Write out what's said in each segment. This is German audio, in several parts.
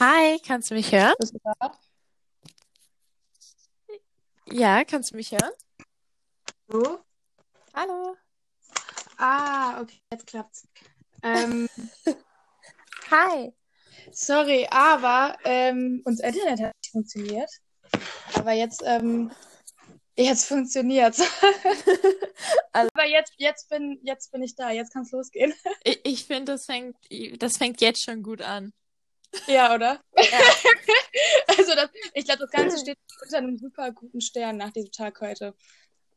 Hi, kannst du mich hören? Bist du da? Ja, kannst du mich hören? So? Hallo. Ah, okay, jetzt klappt's. Ähm, Hi. sorry, aber ähm, unser Internet hat nicht funktioniert. Aber jetzt, ähm, jetzt funktioniert's. Also- aber jetzt, jetzt bin, jetzt bin ich da. Jetzt kann's losgehen. Ich, ich finde, das fängt, das fängt jetzt schon gut an. Ja, oder? Also das, ich glaube, das Ganze steht unter einem super guten Stern nach diesem Tag heute.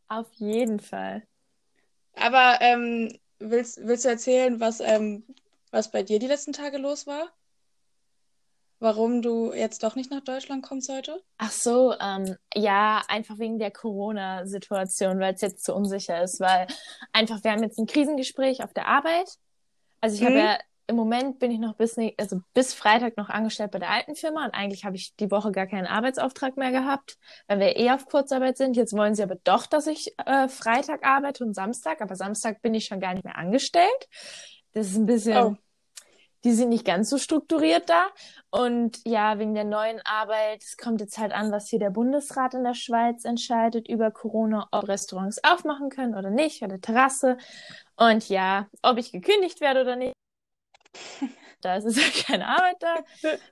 Auf jeden Fall. Aber ähm, willst, willst du erzählen, was, ähm, was bei dir die letzten Tage los war? Warum du jetzt doch nicht nach Deutschland kommst heute? Ach so, ähm, ja, einfach wegen der Corona-Situation, weil es jetzt zu unsicher ist, weil einfach, wir haben jetzt ein Krisengespräch auf der Arbeit. Also ich habe Mhm. ja, im Moment bin ich noch bis, also bis Freitag noch angestellt bei der alten Firma und eigentlich habe ich die Woche gar keinen Arbeitsauftrag mehr gehabt, weil wir eh auf Kurzarbeit sind. Jetzt wollen sie aber doch, dass ich äh, Freitag arbeite und Samstag, aber Samstag bin ich schon gar nicht mehr angestellt. Das ist ein bisschen, Oh. die sind nicht ganz so strukturiert da. Und ja, wegen der neuen Arbeit, es kommt jetzt halt an, was hier der Bundesrat in der Schweiz entscheidet über Corona, ob Restaurants aufmachen können oder nicht, oder Terrasse. Und ja, ob ich gekündigt werde oder nicht. Da ist es keine Arbeit da.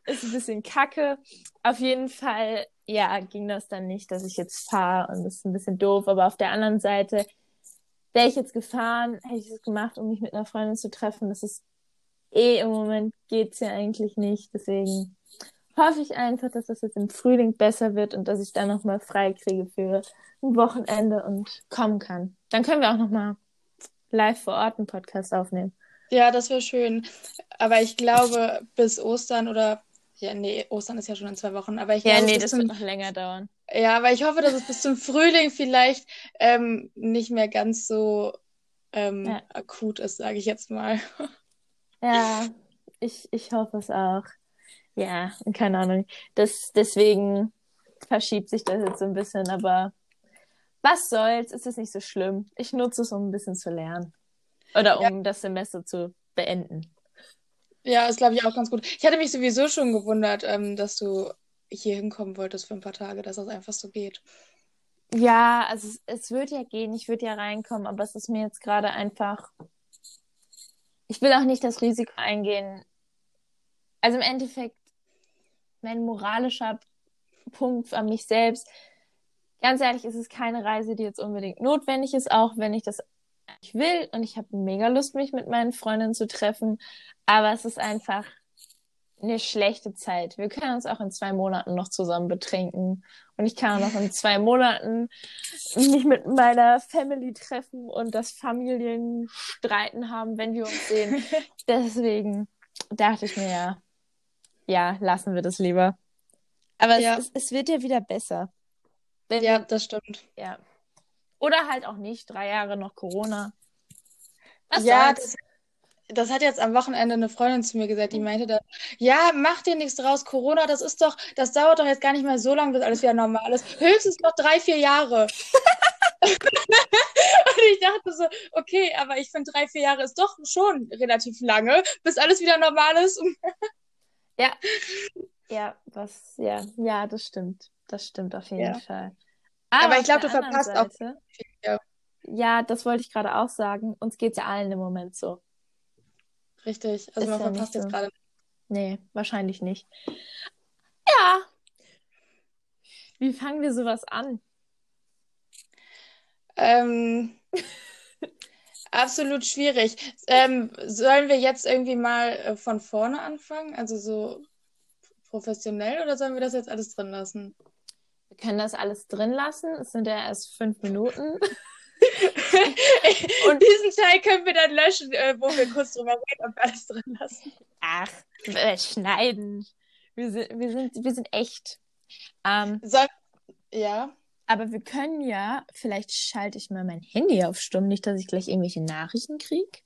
Ist ein bisschen kacke. Auf jeden Fall, ja, ging das dann nicht, dass ich jetzt fahre und das ist ein bisschen doof. Aber auf der anderen Seite, wäre ich jetzt gefahren, hätte ich es gemacht, um mich mit einer Freundin zu treffen. Das ist eh im Moment geht's ja eigentlich nicht. Deswegen hoffe ich einfach, dass das jetzt im Frühling besser wird und dass ich dann nochmal frei kriege für ein Wochenende und kommen kann. Dann können wir auch nochmal live vor Ort einen Podcast aufnehmen. Ja, das wäre schön. Aber ich glaube, bis Ostern oder ja, nee, Ostern ist ja schon in zwei Wochen, aber ich Ja, glaube, nee, das wird noch länger dauern. ja, aber ich hoffe, dass es bis zum Frühling vielleicht ähm, nicht mehr ganz so ähm, Ja. akut ist, sage ich jetzt mal. Ja, ich, ich hoffe es auch. Ja, keine Ahnung. Das, deswegen verschiebt sich das jetzt so ein bisschen, aber was soll's, ist es nicht so schlimm. Ich nutze es, um ein bisschen zu lernen. Oder um das Semester zu beenden. Ja, ist glaube ich auch ganz gut. Ich hatte mich sowieso schon gewundert, ähm, dass du hier hinkommen wolltest für ein paar Tage, dass das einfach so geht. Ja, also es, es wird ja gehen, ich würde ja reinkommen, aber es ist mir jetzt gerade einfach. Ich will auch nicht das Risiko eingehen. Also im Endeffekt, mein moralischer Punkt an mich selbst. Ganz ehrlich, ist es keine Reise, die jetzt unbedingt notwendig ist, auch wenn ich das eigentlich will und ich habe mega Lust, mich mit meinen Freundinnen zu treffen. Aber es ist einfach eine schlechte Zeit. Wir können uns auch in zwei Monaten noch zusammen betrinken. Und ich kann auch noch in zwei Monaten mich mit meiner Family treffen und das Familienstreiten haben, wenn wir uns sehen. Deswegen dachte ich mir ja, ja, lassen wir das lieber. Aber Ja. es, es, wird ja wieder besser. Wenn Ja, das stimmt. ja. Oder halt auch nicht. Drei Jahre noch Corona. Was Ja, das, das hat jetzt am Wochenende eine Freundin zu mir gesagt, die meinte dann, ja, mach dir nichts draus, Corona, das ist doch, das dauert doch jetzt gar nicht mehr so lange, bis alles wieder normal ist. Höchstens noch drei, vier Jahre. Und ich dachte so, okay, aber ich finde drei, vier Jahre ist doch schon relativ lange, bis alles wieder normal ist. Ja. Ja, was, ja, ja, das stimmt. Das stimmt auf jeden Ja. Fall. Aber ich auf glaub, der du verpasst auch Seite, Ja. ja, das wollte ich gerade auch sagen. Uns geht's ja allen im Moment so. Richtig, also Ist man ja verpasst jetzt so. gerade. Nee, wahrscheinlich nicht. Ja. Wie fangen wir sowas an? Ähm, absolut schwierig. Ähm, sollen wir jetzt irgendwie mal äh, von vorne anfangen? Also so professionell oder sollen wir das jetzt alles drin lassen? Wir können das alles drin lassen. Es sind ja erst fünf Minuten. Und diesen Teil können wir dann löschen, äh, wo wir kurz drüber reden und alles drin lassen. Ach, äh, schneiden. Wir sind, wir sind, wir sind echt. Ähm, Soll ja, aber wir können ja, vielleicht schalte ich mal mein Handy auf Stumm, nicht, dass ich gleich irgendwelche Nachrichten kriege.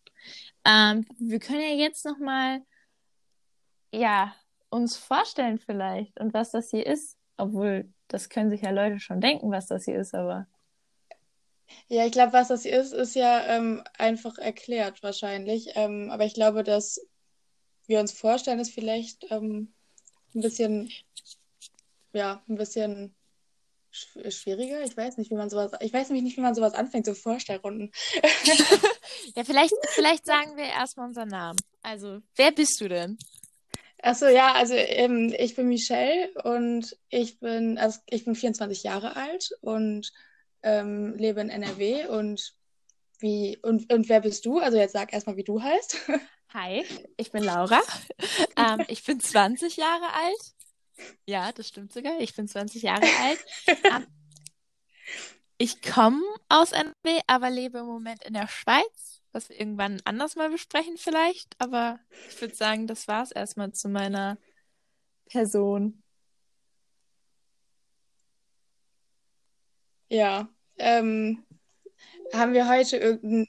Ähm, wir können ja jetzt noch mal, ja, uns vorstellen vielleicht und was das hier ist. Obwohl, das können sich ja Leute schon denken, was das hier ist, aber ja, ich glaube, was das hier ist, ist ja ähm, einfach erklärt wahrscheinlich. Ähm, aber ich glaube, dass wir uns vorstellen, ist vielleicht ähm, ein bisschen, ja, ein bisschen schwieriger. Ich weiß nicht, wie man sowas, ich weiß nämlich nicht, wie man sowas anfängt, so Vorstellrunden. ja, vielleicht, vielleicht sagen wir erstmal unseren Namen. Also, wer bist du denn? Achso, ja, also ähm, ich bin Michelle und ich bin, also ich bin 24 Jahre alt und ähm, lebe in NRW und wie, und, und wer bist du? Also jetzt sag erstmal, wie du heißt. Hi, ich bin Laura. ähm, ich bin 20 Jahre alt. Ja, das stimmt sogar. Ich bin 20 Jahre alt. Ähm, ich komme aus NRW, aber lebe im Moment in der Schweiz was wir irgendwann anders mal besprechen vielleicht. Aber ich würde sagen, das war es erstmal zu meiner Person. Ja. Ähm, haben wir heute irgendein.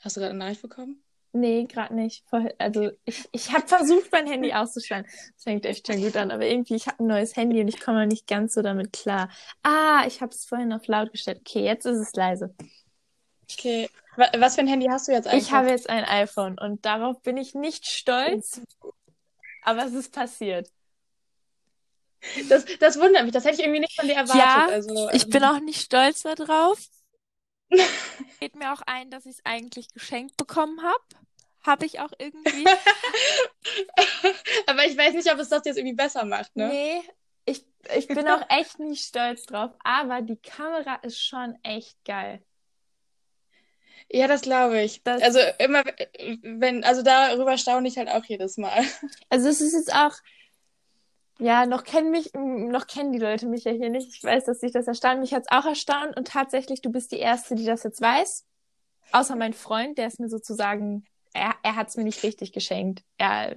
Hast du gerade eine Nachricht bekommen? Nee, gerade nicht. Also ich, ich habe versucht, mein Handy auszuschalten. Das fängt echt schon gut an, aber irgendwie, ich habe ein neues Handy und ich komme nicht ganz so damit klar. Ah, ich habe es vorhin auf laut gestellt. Okay, jetzt ist es leise. Okay. Was für ein Handy hast du jetzt eigentlich? Ich habe jetzt ein iPhone und darauf bin ich nicht stolz, aber es ist passiert. Das, das wundert mich, das hätte ich irgendwie nicht von dir erwartet. Ja, also, ich ähm... bin auch nicht stolz darauf. Geht mir auch ein, dass ich es eigentlich geschenkt bekommen habe. Habe ich auch irgendwie. aber ich weiß nicht, ob es das jetzt irgendwie besser macht, ne? Nee, ich, ich bin auch echt nicht stolz drauf. Aber die Kamera ist schon echt geil. Ja, das glaube ich. Das, also immer, wenn, also darüber staune ich halt auch jedes Mal. Also es ist jetzt auch, ja, noch kennen mich, noch kennen die Leute mich ja hier nicht. Ich weiß, dass sich das erstaunt. Mich hat es auch erstaunt und tatsächlich, du bist die Erste, die das jetzt weiß. Außer mein Freund, der ist mir sozusagen, er, er hat es mir nicht richtig geschenkt. Er,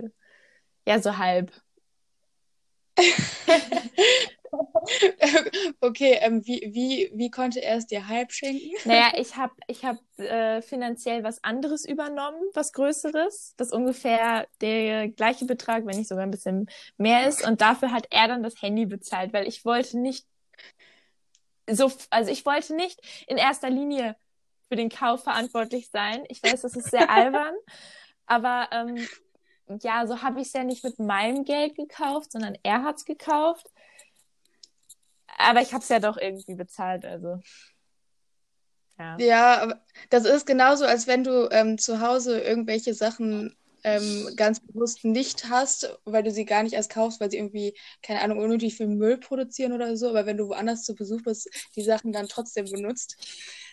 ja, so halb. okay, ähm, wie, wie, wie konnte er es dir halb schenken? Naja, ich habe ich hab, äh, finanziell was anderes übernommen, was Größeres, das ungefähr der gleiche Betrag, wenn nicht sogar ein bisschen mehr ist. Und dafür hat er dann das Handy bezahlt, weil ich wollte nicht so, also ich wollte nicht in erster Linie für den Kauf verantwortlich sein. Ich weiß, das ist sehr albern, aber ähm, ja, so habe ich es ja nicht mit meinem Geld gekauft, sondern er hat es gekauft. Aber ich habe es ja doch irgendwie bezahlt, also. Ja. ja, das ist genauso, als wenn du ähm, zu Hause irgendwelche Sachen ähm, ganz bewusst nicht hast, weil du sie gar nicht erst kaufst, weil sie irgendwie, keine Ahnung, unnötig viel Müll produzieren oder so. Aber wenn du woanders zu Besuch bist, die Sachen dann trotzdem benutzt.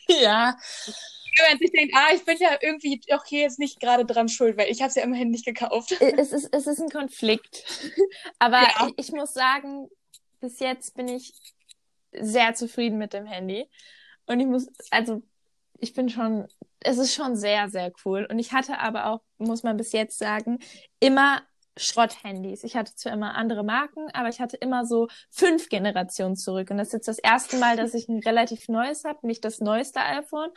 Ja. Wenn man sich denkt, ah, ich bin ja irgendwie auch hier jetzt nicht gerade dran schuld, weil ich habe es ja immerhin nicht gekauft. Es ist, es ist ein Konflikt. Aber ja. ich, ich muss sagen, bis jetzt bin ich sehr zufrieden mit dem Handy. Und ich muss, also, ich bin schon, es ist schon sehr, sehr cool. Und ich hatte aber auch, muss man bis jetzt sagen, immer Schrotthandys. Ich hatte zwar immer andere Marken, aber ich hatte immer so fünf Generationen zurück. Und das ist jetzt das erste Mal, dass ich ein relativ neues habe. Nicht das neueste iPhone,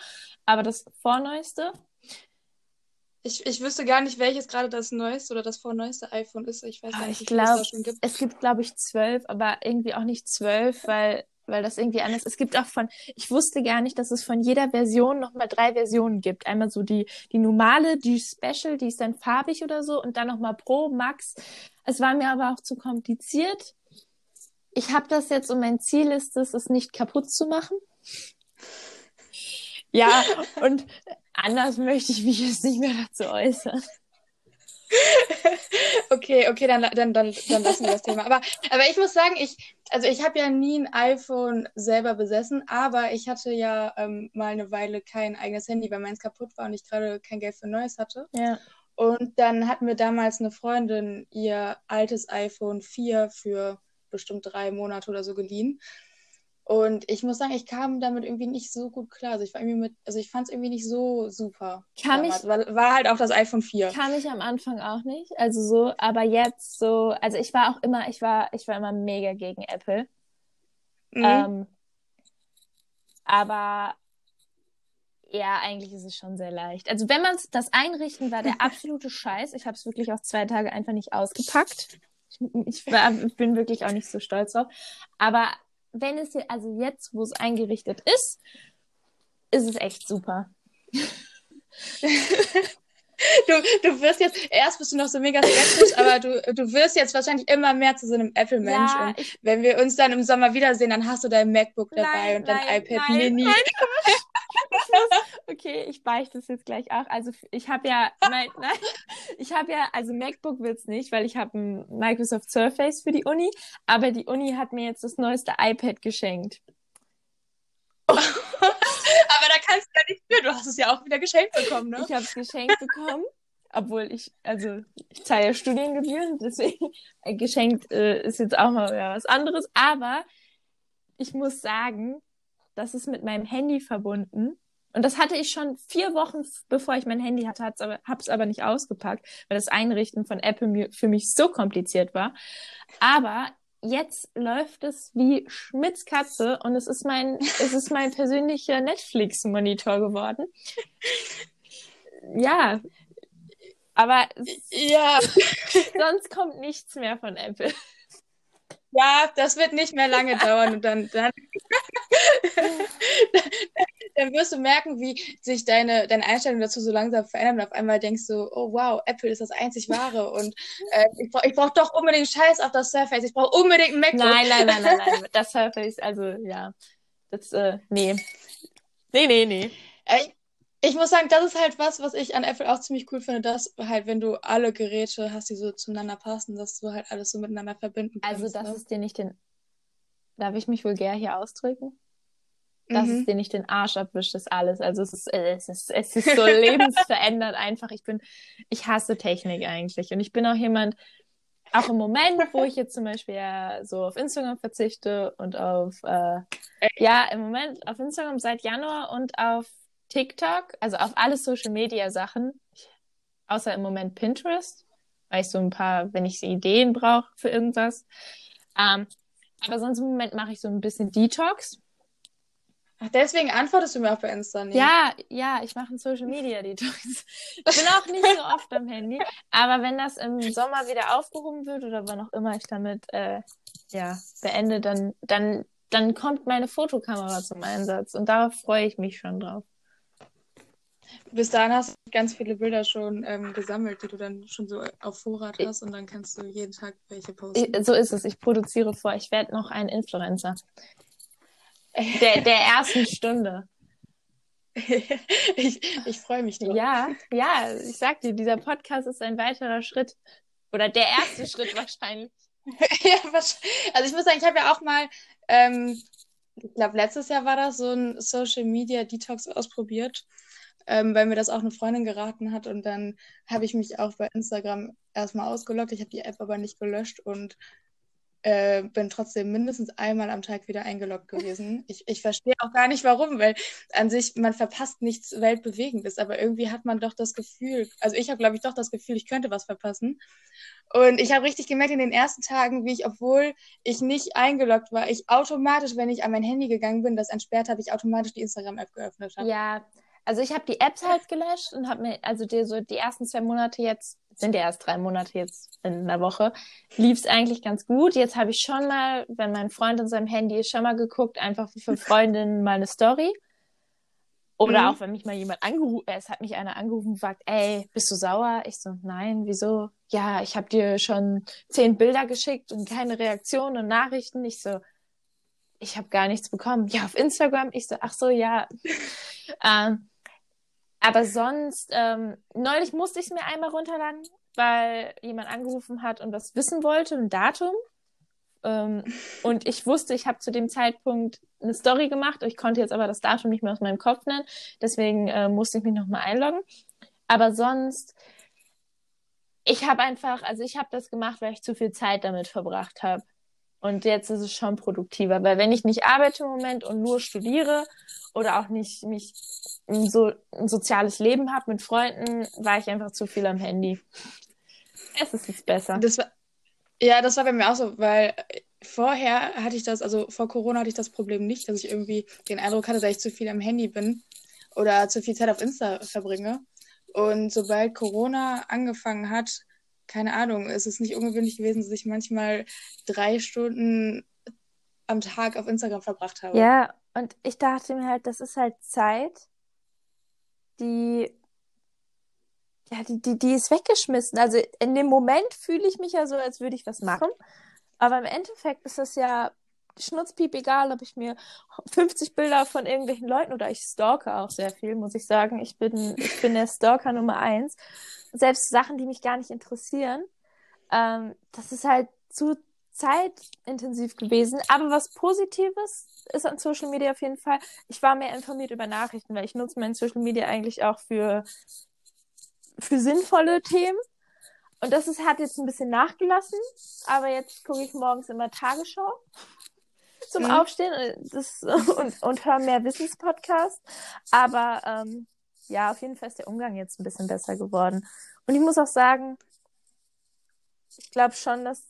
aber das vorneueste. Ich, ich wüsste gar nicht, welches gerade das neueste oder das vorneueste iPhone ist. Ich weiß gar nicht, ich glaube, es, gibt. es gibt, glaube ich, zwölf, aber irgendwie auch nicht zwölf, weil, weil das irgendwie anders ist. Es gibt auch von, ich wusste gar nicht, dass es von jeder Version nochmal drei Versionen gibt. Einmal so die, die normale, die Special, die ist dann farbig oder so und dann nochmal Pro, Max. Es war mir aber auch zu kompliziert. Ich habe das jetzt und mein Ziel ist es, es nicht kaputt zu machen. Ja, und anders möchte ich mich jetzt nicht mehr dazu äußern. okay, okay, dann, dann, dann, dann lassen wir das Thema. Aber, aber ich muss sagen, ich, also ich habe ja nie ein iPhone selber besessen, aber ich hatte ja ähm, mal eine Weile kein eigenes Handy, weil meins kaputt war und ich gerade kein Geld für ein neues hatte. Ja. Und dann hat mir damals eine Freundin ihr altes iPhone 4 für bestimmt drei Monate oder so geliehen. Und ich muss sagen, ich kam damit irgendwie nicht so gut klar. Also ich war irgendwie mit, also ich fand es irgendwie nicht so super. Kam ich, war, war, halt auch das iPhone 4. Kam ich am Anfang auch nicht. Also so, aber jetzt so, also ich war auch immer, ich war, ich war immer mega gegen Apple. Mhm. Ähm, aber ja, eigentlich ist es schon sehr leicht. Also wenn man das Einrichten war der absolute Scheiß. Ich habe es wirklich auch zwei Tage einfach nicht ausgepackt. Ich, ich, war, ich bin wirklich auch nicht so stolz drauf. Aber wenn es hier, also jetzt, wo es eingerichtet ist, ist es echt super. Du, du wirst jetzt, erst bist du noch so mega skeptisch, aber du, du wirst jetzt wahrscheinlich immer mehr zu so einem Apple-Mensch. Ja, und wenn wir uns dann im Sommer wiedersehen, dann hast du dein MacBook dabei Nein, und dein nein, iPad nein, Mini. Okay, ich beichte es jetzt gleich auch. Also ich habe ja, nein, nein, ich habe ja, also MacBook wird's nicht, weil ich habe ein Microsoft Surface für die Uni, aber die Uni hat mir jetzt das neueste iPad geschenkt. Aber da kannst du ja nicht für, du hast es ja auch wieder geschenkt bekommen, ne? Ich habe es geschenkt bekommen, obwohl ich, also ich zahle ja Studiengebühren, deswegen äh, geschenkt äh, ist jetzt auch mal was anderes. Aber ich muss sagen, das ist mit meinem Handy verbunden. Und das hatte ich schon vier Wochen, bevor ich mein Handy hatte, aber, hab's aber nicht ausgepackt, weil das Einrichten von Apple für mich so kompliziert war. Aber jetzt läuft es wie Schmitz Katze und es ist mein, es ist mein persönlicher Netflix-Monitor geworden. Ja, aber Ja, sonst kommt nichts mehr von Apple. Ja, das wird nicht mehr lange dauern und dann, dann, dann wirst du merken, wie sich deine, deine Einstellung dazu so langsam verändert und auf einmal denkst du, oh wow, Apple ist das einzig wahre und äh, ich brauche ich brauch doch unbedingt Scheiß auf das Surface, ich brauche unbedingt ein MacBook. Nein, nein, nein, nein, nein. Das Surface, also ja. Das, äh, nee. Nee, nee, nee. Äh, Ich muss sagen, das ist halt was, was ich an Apple auch ziemlich cool finde, dass halt, wenn du alle Geräte hast, die so zueinander passen, dass du halt alles so miteinander verbinden kannst. Also, dass ne? es dir nicht den. Darf ich mich vulgär hier ausdrücken? Dass Mhm. es dir nicht den Arsch abwischt, ist alles. Also es ist, äh, es ist, es ist so lebensverändernd einfach. Ich bin, ich hasse Technik eigentlich. Und ich bin auch jemand, auch im Moment, wo ich jetzt zum Beispiel ja so auf Instagram verzichte und auf, äh, ja, im Moment auf Instagram seit Januar und auf TikTok, also auf alle Social Media Sachen, außer im Moment Pinterest, weil ich so ein paar, wenn ich so Ideen brauche für irgendwas. Ähm, aber sonst im Moment mache ich so ein bisschen Detox. Ach, deswegen antwortest du mir auch bei Insta nicht. Ja, ja, ich mache einen Social Media Detox. Ich bin auch nicht so oft am Handy, aber wenn das im Sommer wieder aufgehoben wird oder wann auch immer ich damit äh, ja beende, dann dann dann kommt meine Fotokamera zum Einsatz und darauf freue ich mich schon drauf. Bis dahin hast du ganz viele Bilder schon ähm, gesammelt, die du dann schon so auf Vorrat hast und dann kannst du jeden Tag welche posten. Ich, so ist es. Ich produziere vor. Ich werde noch ein Influencer der der ersten Stunde. ich ich freue mich drauf. Ja, ja, ich sag dir, dieser Podcast ist ein weiterer Schritt oder der erste Schritt wahrscheinlich. ja, was, also ich muss sagen, ich habe ja auch mal, ähm, ich glaube, letztes Jahr war das so ein Social Media Detox ausprobiert, ähm, weil mir das auch eine Freundin geraten hat und dann habe ich mich auch bei Instagram erstmal ausgeloggt. Ich habe die App aber nicht gelöscht und äh, bin trotzdem mindestens einmal am Tag wieder eingeloggt gewesen. Ich, ich verstehe auch gar nicht warum, weil an sich man verpasst nichts Weltbewegendes, aber irgendwie hat man doch das Gefühl, also ich habe, glaube ich, doch das Gefühl, ich könnte was verpassen. Und ich habe richtig gemerkt in den ersten Tagen, wie ich, obwohl ich nicht eingeloggt war, ich automatisch, wenn ich an mein Handy gegangen bin, das entsperrt habe, ich automatisch die Instagram-App geöffnet habe. Ja, also ich habe die Apps halt gelöscht und habe mir, also die, so die ersten zwei Monate jetzt, sind ja erst drei Monate jetzt in einer Woche, lief es eigentlich ganz gut. Jetzt habe ich schon mal, wenn mein Freund in seinem Handy ist, schon mal geguckt, einfach für Freundinnen mal eine Story. Oder Mhm. auch wenn mich mal jemand angerufen, es hat mich einer angerufen und fragt, ey, bist du sauer? Ich so, nein, wieso? Ja, ich habe dir schon zehn Bilder geschickt und keine Reaktion und Nachrichten. Ich so, ich habe gar nichts bekommen. Ja, auf Instagram. Ich so, ach so, ja. ähm, aber sonst, ähm, neulich musste ich es mir einmal runterladen, weil jemand angerufen hat und was wissen wollte, ein Datum. Ähm, und ich wusste, ich habe zu dem Zeitpunkt eine Story gemacht. Ich konnte jetzt aber das Datum nicht mehr aus meinem Kopf nennen. Deswegen äh, musste ich mich nochmal einloggen. Aber sonst, ich habe einfach, also ich habe das gemacht, weil ich zu viel Zeit damit verbracht habe. Und jetzt ist es schon produktiver, weil wenn ich nicht arbeite im Moment und nur studiere oder auch nicht mich so ein soziales Leben habe mit Freunden, war ich einfach zu viel am Handy. Es ist jetzt besser. Das war, ja, das war bei mir auch so, weil vorher hatte ich das, also vor Corona hatte ich das Problem nicht, dass ich irgendwie den Eindruck hatte, dass ich zu viel am Handy bin oder zu viel Zeit auf Insta verbringe. Und sobald Corona angefangen hat, keine Ahnung, es ist nicht ungewöhnlich gewesen, dass ich manchmal drei Stunden am Tag auf Instagram verbracht habe. Ja, und ich dachte mir halt, das ist halt Zeit, die ja, die, die, die ist weggeschmissen. Also in dem Moment fühle ich mich ja so, als würde ich was machen. Aber im Endeffekt ist das ja schnutzpiep egal, ob ich mir 50 Bilder von irgendwelchen Leuten oder ich stalke auch sehr viel, muss ich sagen. Ich bin, ich bin der Stalker Nummer eins. Selbst Sachen, die mich gar nicht interessieren. Ähm, das ist halt zu zeitintensiv gewesen. Aber was Positives ist an Social Media auf jeden Fall, ich war mehr informiert über Nachrichten, weil ich nutze mein Social Media eigentlich auch für, für sinnvolle Themen. Und das ist, hat jetzt ein bisschen nachgelassen, aber jetzt gucke ich morgens immer Tagesschau zum mhm. Aufstehen äh, das, und, und höre mehr Wissenspodcasts. Aber ähm, ja, auf jeden Fall ist der Umgang jetzt ein bisschen besser geworden. Und ich muss auch sagen, ich glaube schon, dass,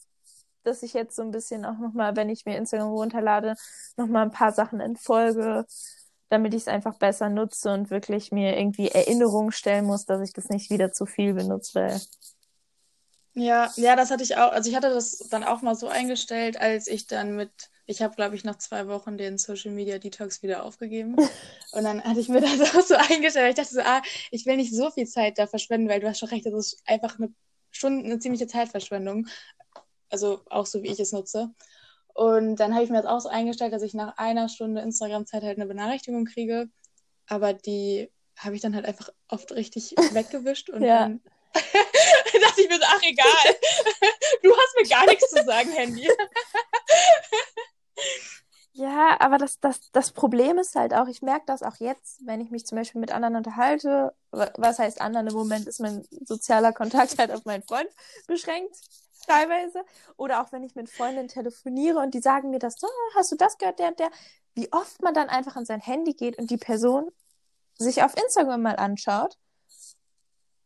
dass ich jetzt so ein bisschen auch nochmal, wenn ich mir Instagram runterlade, nochmal ein paar Sachen entfolge, damit ich es einfach besser nutze und wirklich mir irgendwie Erinnerungen stellen muss, dass ich das nicht wieder zu viel benutze. Ja, ja, das hatte ich auch. Also ich hatte das dann auch mal so eingestellt, als ich dann mit ich habe, glaube ich, nach zwei Wochen den Social Media Detox wieder aufgegeben. Und dann hatte ich mir das auch so eingestellt. Ich dachte so, ah, ich will nicht so viel Zeit da verschwenden, weil du hast schon recht, das ist einfach eine, schon eine ziemliche Zeitverschwendung. Also auch so, wie ich es nutze. Und dann habe ich mir das auch so eingestellt, dass ich nach einer Stunde Instagram-Zeit halt eine Benachrichtigung kriege. Aber die habe ich dann halt einfach oft richtig weggewischt und ja. dann dachte ich so, ach egal, du hast mir gar nichts zu sagen, Handy. Ja, aber das, das, das Problem ist halt auch, ich merke das auch jetzt, wenn ich mich zum Beispiel mit anderen unterhalte. Was heißt anderen? Im Moment ist mein sozialer Kontakt halt auf meinen Freund beschränkt, teilweise. Oder auch wenn ich mit Freundinnen telefoniere und die sagen mir das, so, hast du das gehört, der und der? Wie oft man dann einfach an sein Handy geht und die Person sich auf Instagram mal anschaut.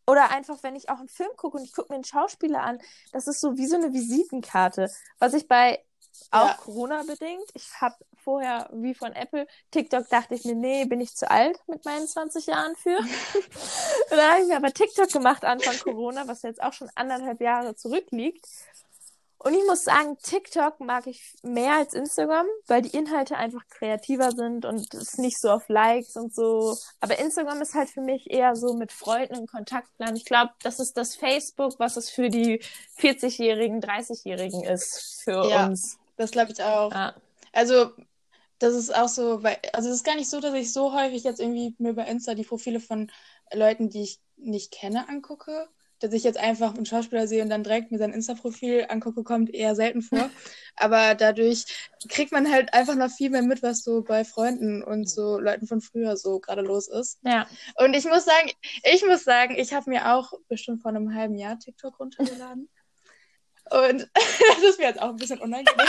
Oder einfach, wenn ich auch einen Film gucke und ich gucke mir einen Schauspieler an, das ist so wie so eine Visitenkarte. Was ich bei auch ja. Corona-bedingt. Ich habe vorher, wie von Apple, TikTok dachte ich mir, nee, bin ich zu alt mit meinen 20 Jahren für. und dann habe ich mir aber TikTok gemacht Anfang Corona, was jetzt auch schon anderthalb Jahre zurückliegt. Und ich muss sagen, TikTok mag ich mehr als Instagram, weil die Inhalte einfach kreativer sind und es nicht so auf Likes und so. Aber Instagram ist halt für mich eher so mit Freunden in Kontakt bleiben. Ich glaube, das ist das Facebook, was es für die 40-Jährigen, 30-Jährigen ist für ja. uns. Das glaube ich auch. Ja. Also, das ist auch so, weil, also es ist gar nicht so, dass ich so häufig jetzt irgendwie mir bei Insta die Profile von Leuten, die ich nicht kenne, angucke. Dass ich jetzt einfach einen Schauspieler sehe und dann direkt mir sein Insta-Profil angucke, kommt eher selten vor. Aber dadurch kriegt man halt einfach noch viel mehr mit, was so bei Freunden und so Leuten von früher so gerade los ist. Ja. Und ich muss sagen, ich muss sagen, ich habe mir auch bestimmt vor einem halben Jahr TikTok runtergeladen. Und das ist mir jetzt auch ein bisschen unangenehm.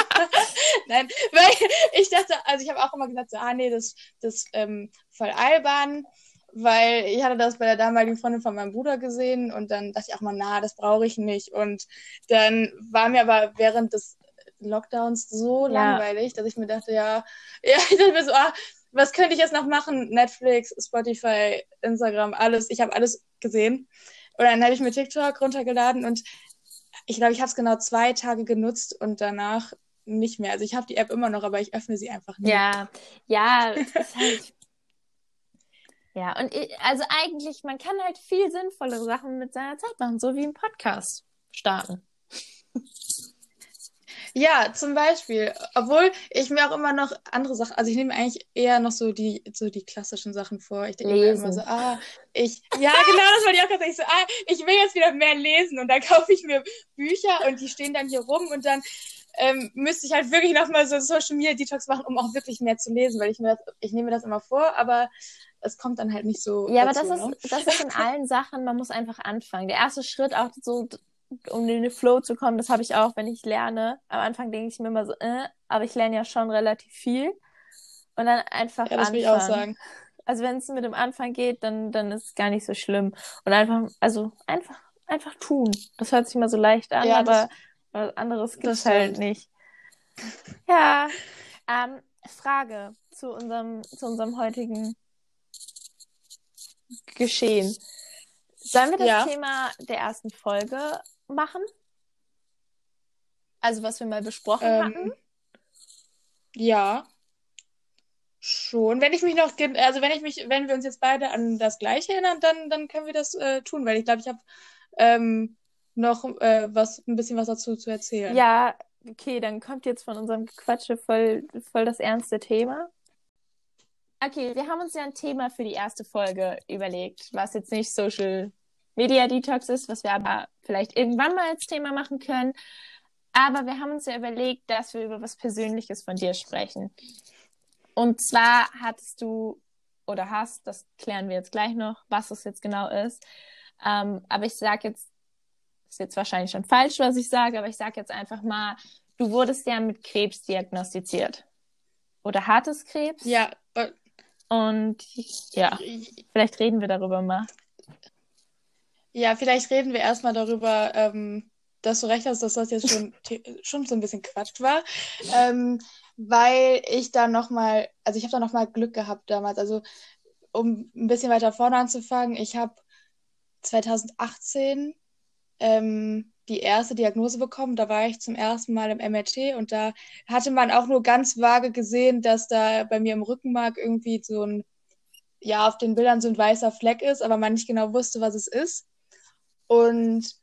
Nein, weil ich dachte, also ich habe auch immer gesagt, so, ah nee, das, ist ähm, voll albern, weil ich hatte das bei der damaligen Freundin von meinem Bruder gesehen und dann dachte ich auch mal, na, das brauche ich nicht. Und dann war mir aber während des Lockdowns so ja. langweilig, dass ich mir dachte, ja, ja, ich dachte mir so, ah, was könnte ich jetzt noch machen? Netflix, Spotify, Instagram, alles. Ich habe alles gesehen. Und dann habe ich mir TikTok runtergeladen und ich glaube, ich habe es genau zwei Tage genutzt und danach nicht mehr. Also ich habe die App immer noch, aber ich öffne sie einfach nicht. Ja, ja, ist halt. Ja, und ich, also eigentlich, man kann halt viel sinnvollere Sachen mit seiner Zeit machen, so wie ein Podcast starten. Ja, zum Beispiel. Obwohl ich mir auch immer noch andere Sachen, also ich nehme eigentlich eher noch so die, so die klassischen Sachen vor. Ich denke mir immer so, ah, ich, ja, genau, das wollte ich auch gerade sagen. Ich so, ah, ich will jetzt wieder mehr lesen und dann kaufe ich mir Bücher und die stehen dann hier rum und dann ähm, müsste ich halt wirklich nochmal so Social Media Detox machen, um auch wirklich mehr zu lesen, weil ich mir das, ich nehme mir das immer vor, aber es kommt dann halt nicht so. Ja, dazu, aber das ne? ist, das ist in allen Sachen, man muss einfach anfangen. Der erste Schritt auch so um in den Flow zu kommen, das habe ich auch, wenn ich lerne. Am Anfang denke ich mir immer so, äh, aber ich lerne ja schon relativ viel. Und dann einfach ja, das anfangen. Will ich auch sagen. Also wenn es mit dem Anfang geht, dann, dann ist es gar nicht so schlimm. Und einfach, also einfach, einfach tun. Das hört sich mal so leicht an, ja, aber was anderes gibt es halt nicht. Ja. Ähm, Frage zu unserem, zu unserem heutigen Geschehen. Sollen wir das ja. Thema der ersten Folge machen? Also was wir mal besprochen ähm, hatten? Ja. Schon. Wenn ich mich noch, also wenn ich mich, wenn wir uns jetzt beide an das Gleiche erinnern, dann, dann können wir das äh, tun, weil ich glaube, ich habe ähm, noch äh, was, ein bisschen was dazu zu erzählen. Ja, okay, dann kommt jetzt von unserem Quatsche voll, voll das ernste Thema. Okay, wir haben uns ja ein Thema für die erste Folge überlegt, was jetzt nicht Social Media Detox ist, was wir aber vielleicht irgendwann mal als Thema machen können. Aber wir haben uns ja überlegt, dass wir über was Persönliches von dir sprechen. Und zwar hattest du oder hast, das klären wir jetzt gleich noch, was es jetzt genau ist. Ähm, aber ich sage jetzt, ist jetzt wahrscheinlich schon falsch, was ich sage, aber ich sage jetzt einfach mal, du wurdest ja mit Krebs diagnostiziert. Oder hartes Krebs? Ja. Und ja, vielleicht reden wir darüber mal. Ja, vielleicht reden wir erstmal darüber, ähm, dass du recht hast, dass das jetzt schon, schon so ein bisschen Quatsch war. Ähm, weil ich da nochmal, also ich habe da nochmal Glück gehabt damals. Also um ein bisschen weiter vorne anzufangen, ich habe 2018 ähm, die erste Diagnose bekommen. Da war ich zum ersten Mal im MRT und da hatte man auch nur ganz vage gesehen, dass da bei mir im Rückenmark irgendwie so ein, ja, auf den Bildern so ein weißer Fleck ist, aber man nicht genau wusste, was es ist. Und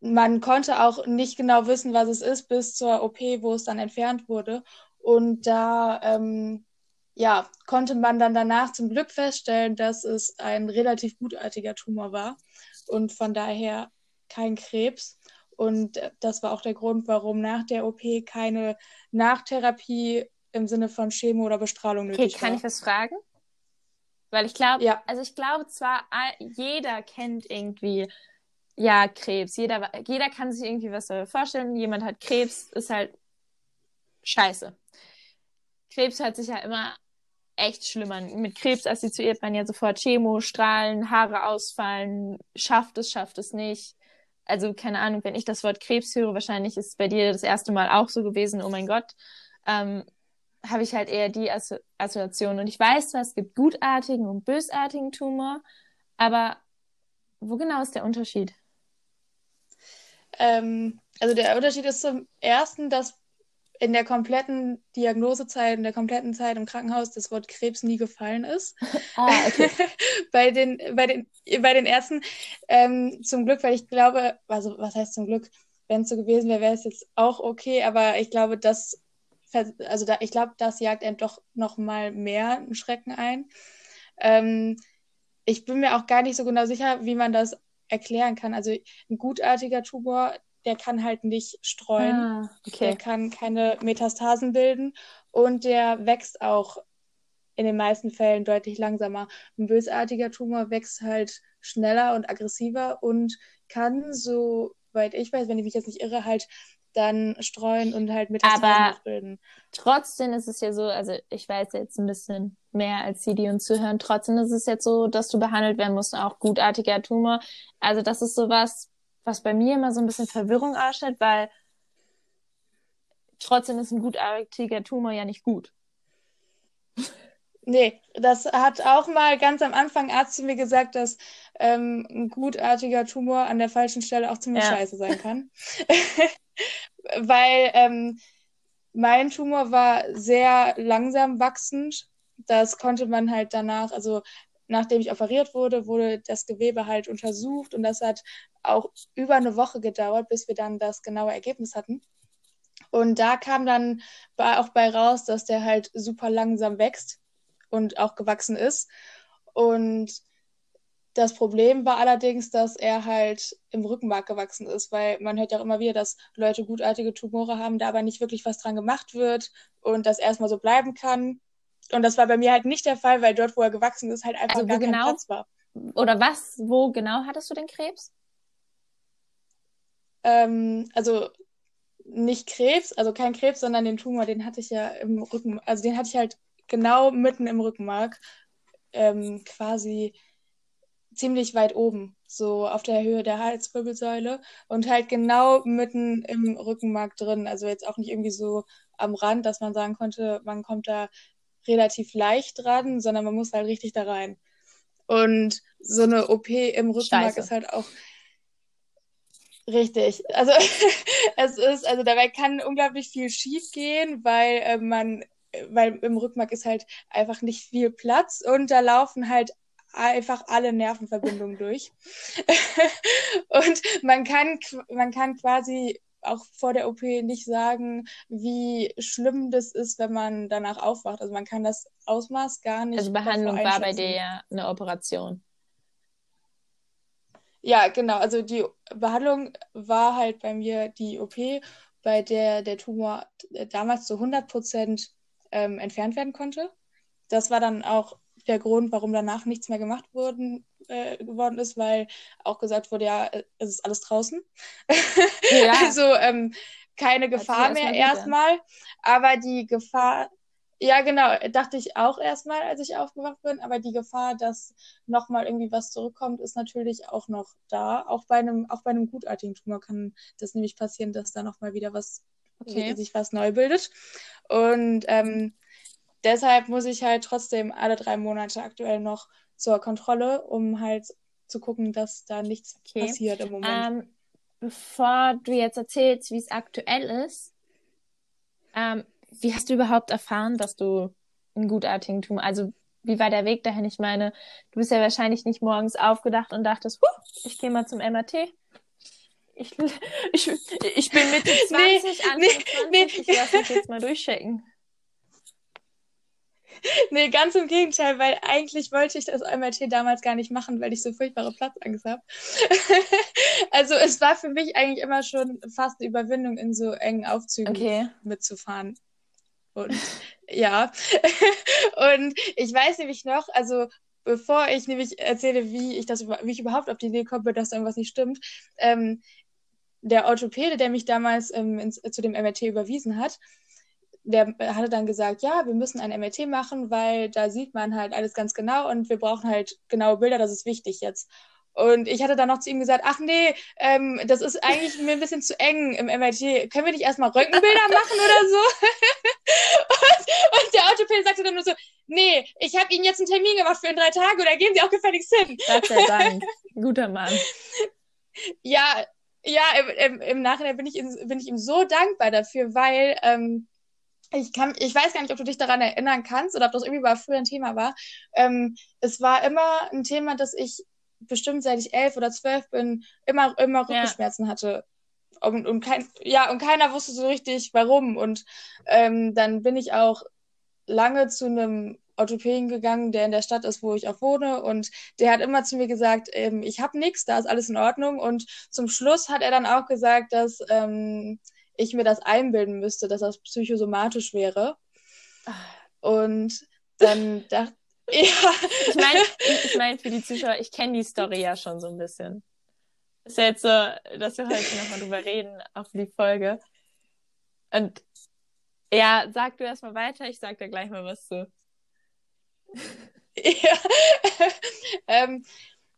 man konnte auch nicht genau wissen, was es ist, bis zur OP, wo es dann entfernt wurde. Und da ähm, ja, konnte man dann danach zum Glück feststellen, dass es ein relativ gutartiger Tumor war und von daher kein Krebs. Und das war auch der Grund, warum nach der OP keine Nachtherapie im Sinne von Chemo oder Bestrahlung nötig okay, kann war. Kann ich was fragen? Weil ich glaube, ja. also ich glaube zwar, jeder kennt irgendwie ja, Krebs. Jeder, jeder kann sich irgendwie was vorstellen. Jemand hat Krebs, ist halt scheiße. Krebs hört sich ja immer echt schlimm an. Mit Krebs assoziiert man ja sofort Chemo, Strahlen, Haare ausfallen, schafft es, schafft es nicht. Also keine Ahnung, wenn ich das Wort Krebs höre, wahrscheinlich ist es bei dir das erste Mal auch so gewesen, oh mein Gott, ähm, habe ich halt eher die Assoziation. Und ich weiß zwar, es gibt gutartigen und bösartigen Tumor, aber wo genau ist der Unterschied? Ähm, also der Unterschied ist zum ersten, dass in der kompletten Diagnosezeit, in der kompletten Zeit im Krankenhaus das Wort Krebs nie gefallen ist. Ah, okay. bei, den, bei, den, bei den Ärzten. Ähm, zum Glück, weil ich glaube, also was heißt zum Glück, wenn es so gewesen wäre, wäre es jetzt auch okay, aber ich glaube, das, also da, ich glaube, das jagt einem doch noch mal mehr einen Schrecken ein. Ähm, ich bin mir auch gar nicht so genau sicher, wie man das erklären kann. Also ein gutartiger Tumor, der kann halt nicht streuen, ah, okay. der kann keine Metastasen bilden und der wächst auch in den meisten Fällen deutlich langsamer. Ein bösartiger Tumor wächst halt schneller und aggressiver und kann, soweit ich weiß, wenn ich mich jetzt nicht irre, halt dann streuen und halt Metastasen Aber bilden. Trotzdem ist es ja so, also ich weiß jetzt ein bisschen mehr als die, die uns zuhören. Trotzdem ist es jetzt so, dass du behandelt werden musst, auch gutartiger Tumor. Also das ist sowas, was bei mir immer so ein bisschen Verwirrung ausstellt, weil trotzdem ist ein gutartiger Tumor ja nicht gut. Nee, das hat auch mal ganz am Anfang Arzt zu mir gesagt, dass ähm, ein gutartiger Tumor an der falschen Stelle auch ziemlich ja. scheiße sein kann. Weil ähm, mein Tumor war sehr langsam wachsend das konnte man halt danach, also nachdem ich operiert wurde, wurde das Gewebe halt untersucht und das hat auch über eine Woche gedauert, bis wir dann das genaue Ergebnis hatten. Und da kam dann auch bei raus, dass der halt super langsam wächst und auch gewachsen ist. Und das Problem war allerdings, dass er halt im Rückenmark gewachsen ist, weil man hört ja auch immer wieder, dass Leute gutartige Tumore haben, da aber nicht wirklich was dran gemacht wird und das erstmal so bleiben kann. Und das war bei mir halt nicht der Fall, weil dort, wo er gewachsen ist, halt einfach also gar genau, kein Platz war. Oder was, wo genau hattest du den Krebs? Ähm, also nicht Krebs, also kein Krebs, sondern den Tumor, den hatte ich ja im Rücken, also den hatte ich halt genau mitten im Rückenmark, ähm, quasi ziemlich weit oben, so auf der Höhe der Halswirbelsäule und halt genau mitten im Rückenmark drin. Also jetzt auch nicht irgendwie so am Rand, dass man sagen konnte, man kommt da relativ leicht dran, sondern man muss halt richtig da rein. Und so eine OP im Rückenmark Scheiße. ist halt auch richtig. Also es ist, also dabei kann unglaublich viel schief gehen, weil äh, man weil im Rückenmark ist halt einfach nicht viel Platz und da laufen halt einfach alle Nervenverbindungen durch. und man kann, man kann quasi auch vor der OP nicht sagen, wie schlimm das ist, wenn man danach aufwacht. Also man kann das Ausmaß gar nicht. Also Behandlung war bei dir ja eine Operation. Ja, genau. Also die Behandlung war halt bei mir die OP, bei der der Tumor damals zu 100 Prozent ähm, entfernt werden konnte. Das war dann auch der Grund, warum danach nichts mehr gemacht worden, äh, geworden ist, weil auch gesagt wurde, ja, es ist alles draußen. Ja. also ähm, keine Gefahr mehr erstmal. Aber die Gefahr, ja genau, dachte ich auch erstmal, als ich aufgewacht bin, aber die Gefahr, dass nochmal irgendwie was zurückkommt, ist natürlich auch noch da. Auch bei einem, auch bei einem gutartigen Tumor kann das nämlich passieren, dass da nochmal wieder was, okay. sich was neu bildet. Und ähm, deshalb muss ich halt trotzdem alle drei Monate aktuell noch zur Kontrolle, um halt zu gucken, dass da nichts okay. passiert im Moment. Ähm, bevor du jetzt erzählst, wie es aktuell ist, ähm, wie hast du überhaupt erfahren, dass du ein gutartigen Tumor, also wie war der Weg dahin? Ich meine, du bist ja wahrscheinlich nicht morgens aufgedacht und dachtest, huh, ich gehe mal zum MRT. Ich, ich, ich bin Mitte 20, nee, Anfang nee, 20, nee. ich lasse mich jetzt mal durchchecken. nee, ganz im Gegenteil, weil eigentlich wollte ich das MRT damals gar nicht machen, weil ich so furchtbare Platzangst habe. also es war für mich eigentlich immer schon fast eine Überwindung, in so engen Aufzügen okay. mitzufahren. Und ja, und ich weiß nämlich noch, also bevor ich nämlich erzähle, wie ich das, wie ich überhaupt auf die Idee komme, dass irgendwas nicht stimmt, ähm, der Orthopäde, der mich damals ähm, ins, zu dem MRT überwiesen hat, der hatte dann gesagt, ja, wir müssen ein MRT machen, weil da sieht man halt alles ganz genau und wir brauchen halt genaue Bilder, das ist wichtig jetzt. Und ich hatte dann noch zu ihm gesagt, ach nee, ähm, das ist eigentlich mir ein bisschen zu eng im MRT. Können wir nicht erstmal Röntgenbilder machen oder so? und, und, der Orthopäde sagte dann nur so, nee, ich habe Ihnen jetzt einen Termin gemacht für in drei Tage oder gehen Sie auch gefälligst hin. Gott sei Dank. Guter Mann. Ja, ja, im, im, im Nachhinein bin ich, bin ich ihm so dankbar dafür, weil ähm, ich kann, ich weiß gar nicht, ob du dich daran erinnern kannst oder ob das irgendwie mal früher ein Thema war. Ähm, es war immer ein Thema, dass ich bestimmt seit ich elf oder zwölf bin, immer, immer Rückenschmerzen ja. hatte. Und, und, kein, ja, und keiner wusste so richtig, warum. Und ähm, dann bin ich auch lange zu einem Orthopäden gegangen, der in der Stadt ist, wo ich auch wohne. Und der hat immer zu mir gesagt, ähm, ich habe nichts, da ist alles in Ordnung. Und zum Schluss hat er dann auch gesagt, dass ähm, ich mir das einbilden müsste, dass das psychosomatisch wäre. Und dann dachte ja. Ich meine, ich mein, für die Zuschauer, ich kenne die Story ja schon so ein bisschen. Ist ja jetzt so, dass wir heute nochmal drüber reden, auch für die Folge. Und ja, sag du erstmal weiter, ich sag da gleich mal was zu. Ja. ähm,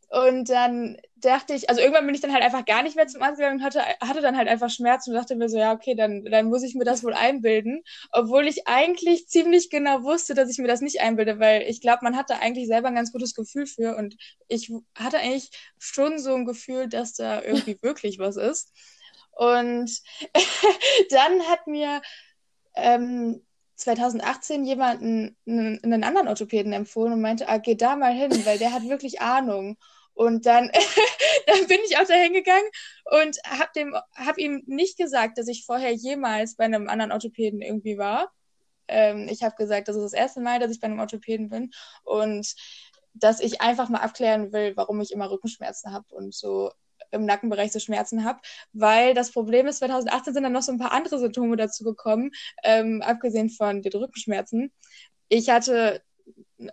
und dann dachte ich, also irgendwann bin ich dann halt einfach gar nicht mehr zum Arzt gegangen und hatte, hatte dann halt einfach Schmerzen und dachte mir so, ja, okay, dann, dann muss ich mir das wohl einbilden. Obwohl ich eigentlich ziemlich genau wusste, dass ich mir das nicht einbilde, weil ich glaube, man hatte eigentlich selber ein ganz gutes Gefühl für und ich hatte eigentlich schon so ein Gefühl, dass da irgendwie wirklich was ist. Und dann hat mir ähm, 2018 jemanden einen, einen anderen Orthopäden empfohlen und meinte, ah, geh da mal hin, weil der hat wirklich Ahnung. Und dann, dann bin ich auch da hingegangen und habe hab ihm nicht gesagt, dass ich vorher jemals bei einem anderen Orthopäden irgendwie war. Ähm, ich habe gesagt, das ist das erste Mal, dass ich bei einem Orthopäden bin und dass ich einfach mal abklären will, warum ich immer Rückenschmerzen habe und so im Nackenbereich so Schmerzen habe, weil das Problem ist, 2018 sind dann noch so ein paar andere Symptome dazu gekommen, ähm, abgesehen von den Rückenschmerzen. Ich hatte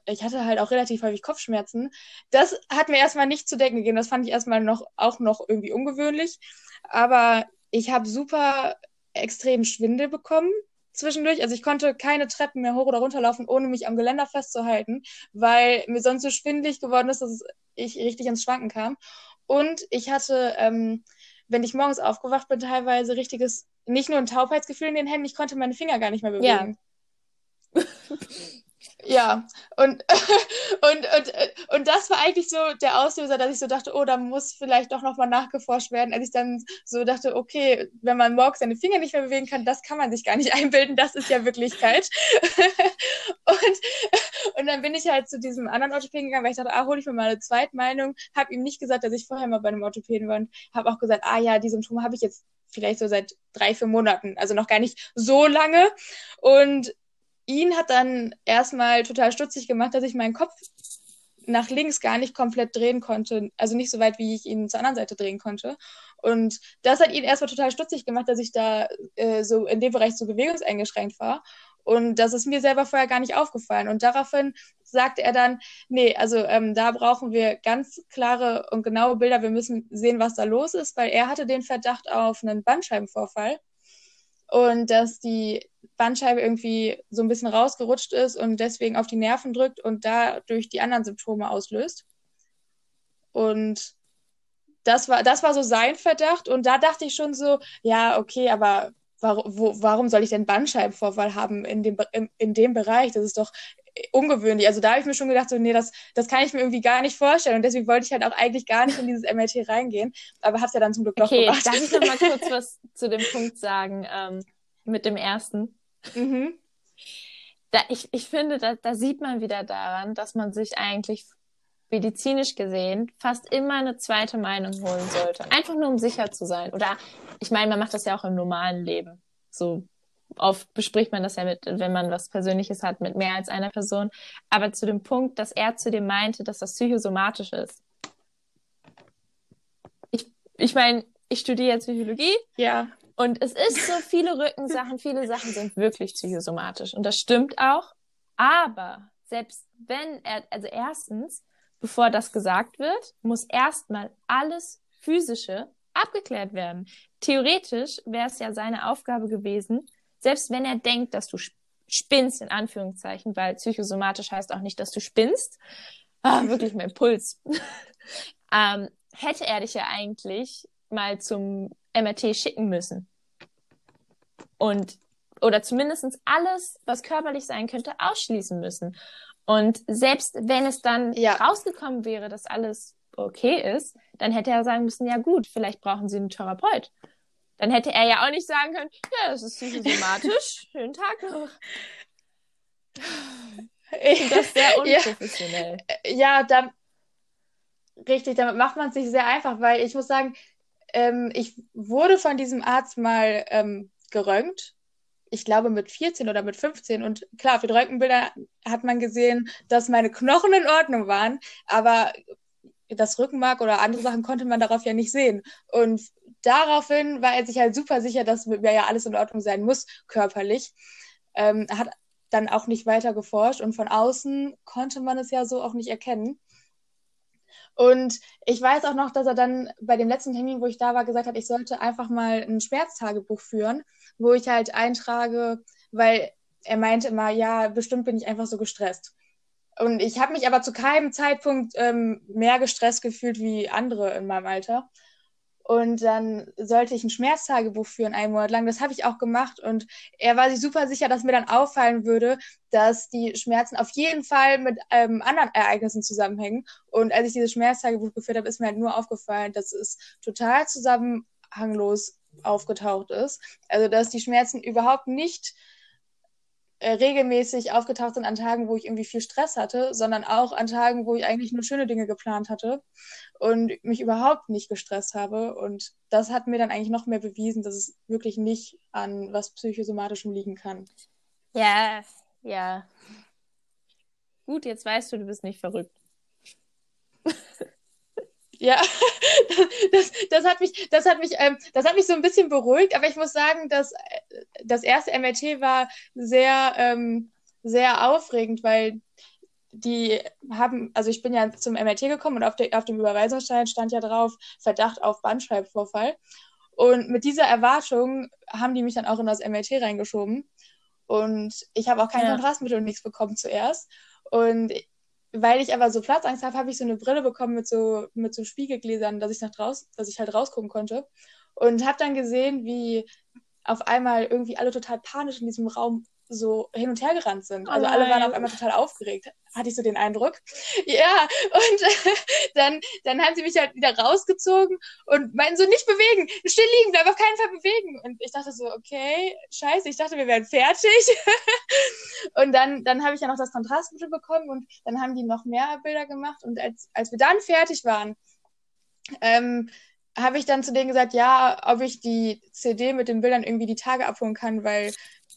ich hatte halt auch relativ häufig Kopfschmerzen. Das hat mir erstmal nicht zu denken gegeben. Das fand ich erstmal noch auch noch irgendwie ungewöhnlich. Aber ich habe super extrem Schwindel bekommen zwischendurch. Also ich konnte keine Treppen mehr hoch oder runter laufen, ohne mich am Geländer festzuhalten, weil mir sonst so schwindelig geworden ist, dass ich richtig ins Schwanken kam. Und ich hatte, ähm, wenn ich morgens aufgewacht bin, teilweise richtiges, nicht nur ein Taubheitsgefühl in den Händen, ich konnte meine Finger gar nicht mehr bewegen. Ja. Ja, und, und, und, und das war eigentlich so der Auslöser, dass ich so dachte, oh, da muss vielleicht doch nochmal nachgeforscht werden, als ich dann so dachte, okay, wenn man morgens seine Finger nicht mehr bewegen kann, das kann man sich gar nicht einbilden, das ist ja Wirklichkeit. und, und dann bin ich halt zu diesem anderen Orthopäden gegangen, weil ich dachte, ah, hole ich mir mal eine Zweitmeinung, habe ihm nicht gesagt, dass ich vorher mal bei einem Orthopäden war und habe auch gesagt, ah ja, die Symptome habe ich jetzt vielleicht so seit drei, vier Monaten, also noch gar nicht so lange. Und ihn hat dann erstmal total stutzig gemacht, dass ich meinen Kopf nach links gar nicht komplett drehen konnte, also nicht so weit, wie ich ihn zur anderen Seite drehen konnte. Und das hat ihn erstmal total stutzig gemacht, dass ich da äh, so in dem Bereich so bewegungseingeschränkt war. Und das ist mir selber vorher gar nicht aufgefallen. Und daraufhin sagte er dann, nee, also ähm, da brauchen wir ganz klare und genaue Bilder. Wir müssen sehen, was da los ist, weil er hatte den Verdacht auf einen Bandscheibenvorfall und dass die Bandscheibe irgendwie so ein bisschen rausgerutscht ist und deswegen auf die Nerven drückt und dadurch die anderen Symptome auslöst. Und das war, das war so sein Verdacht. Und da dachte ich schon so, ja, okay, aber warum, wo, warum soll ich denn Bandscheibenvorfall haben in dem, in, in dem Bereich? Das ist doch ungewöhnlich. Also da habe ich mir schon gedacht, so, nee, das, das kann ich mir irgendwie gar nicht vorstellen. Und deswegen wollte ich halt auch eigentlich gar nicht in dieses MRT reingehen. Aber habe es ja dann zum Glück okay, doch gemacht. Darf ich noch mal kurz was zu dem Punkt sagen, ähm, mit dem ersten? Mhm. Da, ich, ich finde, da, da sieht man wieder daran, dass man sich eigentlich medizinisch gesehen fast immer eine zweite Meinung holen sollte. Einfach nur, um sicher zu sein. Oder ich meine, man macht das ja auch im normalen Leben. So oft bespricht man das ja mit, wenn man was Persönliches hat, mit mehr als einer Person. Aber zu dem Punkt, dass er zu dem meinte, dass das psychosomatisch ist. Ich, ich meine, ich studiere jetzt Psychologie. Ja. Und es ist so, viele Rückensachen, viele Sachen sind wirklich psychosomatisch. Und das stimmt auch. Aber selbst wenn er, also erstens, bevor das gesagt wird, muss erstmal alles physische abgeklärt werden. Theoretisch wäre es ja seine Aufgabe gewesen, selbst wenn er denkt, dass du spinnst, in Anführungszeichen, weil psychosomatisch heißt auch nicht, dass du spinnst, ah, wirklich mein Puls, ähm, hätte er dich ja eigentlich mal zum MRT schicken müssen. Und, oder zumindestens alles, was körperlich sein könnte, ausschließen müssen. Und selbst wenn es dann ja. rausgekommen wäre, dass alles okay ist, dann hätte er sagen müssen, ja gut, vielleicht brauchen Sie einen Therapeut. Dann hätte er ja auch nicht sagen können, ja, das ist psychosomatisch. Schönen Tag noch. Ich das ist sehr unprofessionell. Ja, ja da, richtig, damit macht man es sich sehr einfach, weil ich muss sagen, ähm, ich wurde von diesem Arzt mal ähm, geröntgt. Ich glaube mit 14 oder mit 15. Und klar, für die Röntgenbilder hat man gesehen, dass meine Knochen in Ordnung waren, aber das Rückenmark oder andere Sachen konnte man darauf ja nicht sehen. Und daraufhin war er sich halt super sicher, dass mit mir ja alles in Ordnung sein muss, körperlich. Ähm, hat dann auch nicht weiter geforscht und von außen konnte man es ja so auch nicht erkennen. Und ich weiß auch noch, dass er dann bei dem letzten Termin, wo ich da war, gesagt hat, ich sollte einfach mal ein Schmerztagebuch führen, wo ich halt eintrage, weil er meinte immer, ja, bestimmt bin ich einfach so gestresst. Und ich habe mich aber zu keinem Zeitpunkt ähm, mehr gestresst gefühlt wie andere in meinem Alter. Und dann sollte ich ein Schmerztagebuch führen, einen Monat lang. Das habe ich auch gemacht. Und er war sich super sicher, dass mir dann auffallen würde, dass die Schmerzen auf jeden Fall mit ähm, anderen Ereignissen zusammenhängen. Und als ich dieses Schmerztagebuch geführt habe, ist mir halt nur aufgefallen, dass es total zusammenhanglos aufgetaucht ist. Also, dass die Schmerzen überhaupt nicht äh, regelmäßig aufgetaucht sind an Tagen, wo ich irgendwie viel Stress hatte, sondern auch an Tagen, wo ich eigentlich nur schöne Dinge geplant hatte und mich überhaupt nicht gestresst habe. Und das hat mir dann eigentlich noch mehr bewiesen, dass es wirklich nicht an was psychosomatischem liegen kann. Ja, ja. Gut, jetzt weißt du, du bist nicht verrückt. Ja, das, das hat mich, das hat mich, ähm, das hat mich so ein bisschen beruhigt, aber ich muss sagen, dass äh, das erste MRT war sehr, ähm, sehr aufregend, weil die haben, also ich bin ja zum MRT gekommen und auf, de, auf dem Überweisungsstein stand ja drauf Verdacht auf Bandscheibenvorfall. Und mit dieser Erwartung haben die mich dann auch in das MRT reingeschoben. Und ich habe auch kein ja. Kontrastmittel und nichts bekommen zuerst. Und weil ich aber so Platzangst habe, habe ich so eine Brille bekommen mit so, mit so Spiegelgläsern, dass ich nach draußen, dass ich halt rausgucken konnte. Und habe dann gesehen, wie auf einmal irgendwie alle total panisch in diesem Raum so hin und her gerannt sind. Also oh alle waren auf einmal total aufgeregt, hatte ich so den Eindruck. Ja, und äh, dann, dann haben sie mich halt wieder rausgezogen und meinten so, nicht bewegen, still liegen, bleib auf keinen Fall bewegen. Und ich dachte so, okay, scheiße, ich dachte, wir wären fertig. und dann, dann habe ich ja noch das Kontrastmittel bekommen und dann haben die noch mehr Bilder gemacht. Und als, als wir dann fertig waren, ähm, habe ich dann zu denen gesagt, ja, ob ich die CD mit den Bildern irgendwie die Tage abholen kann, weil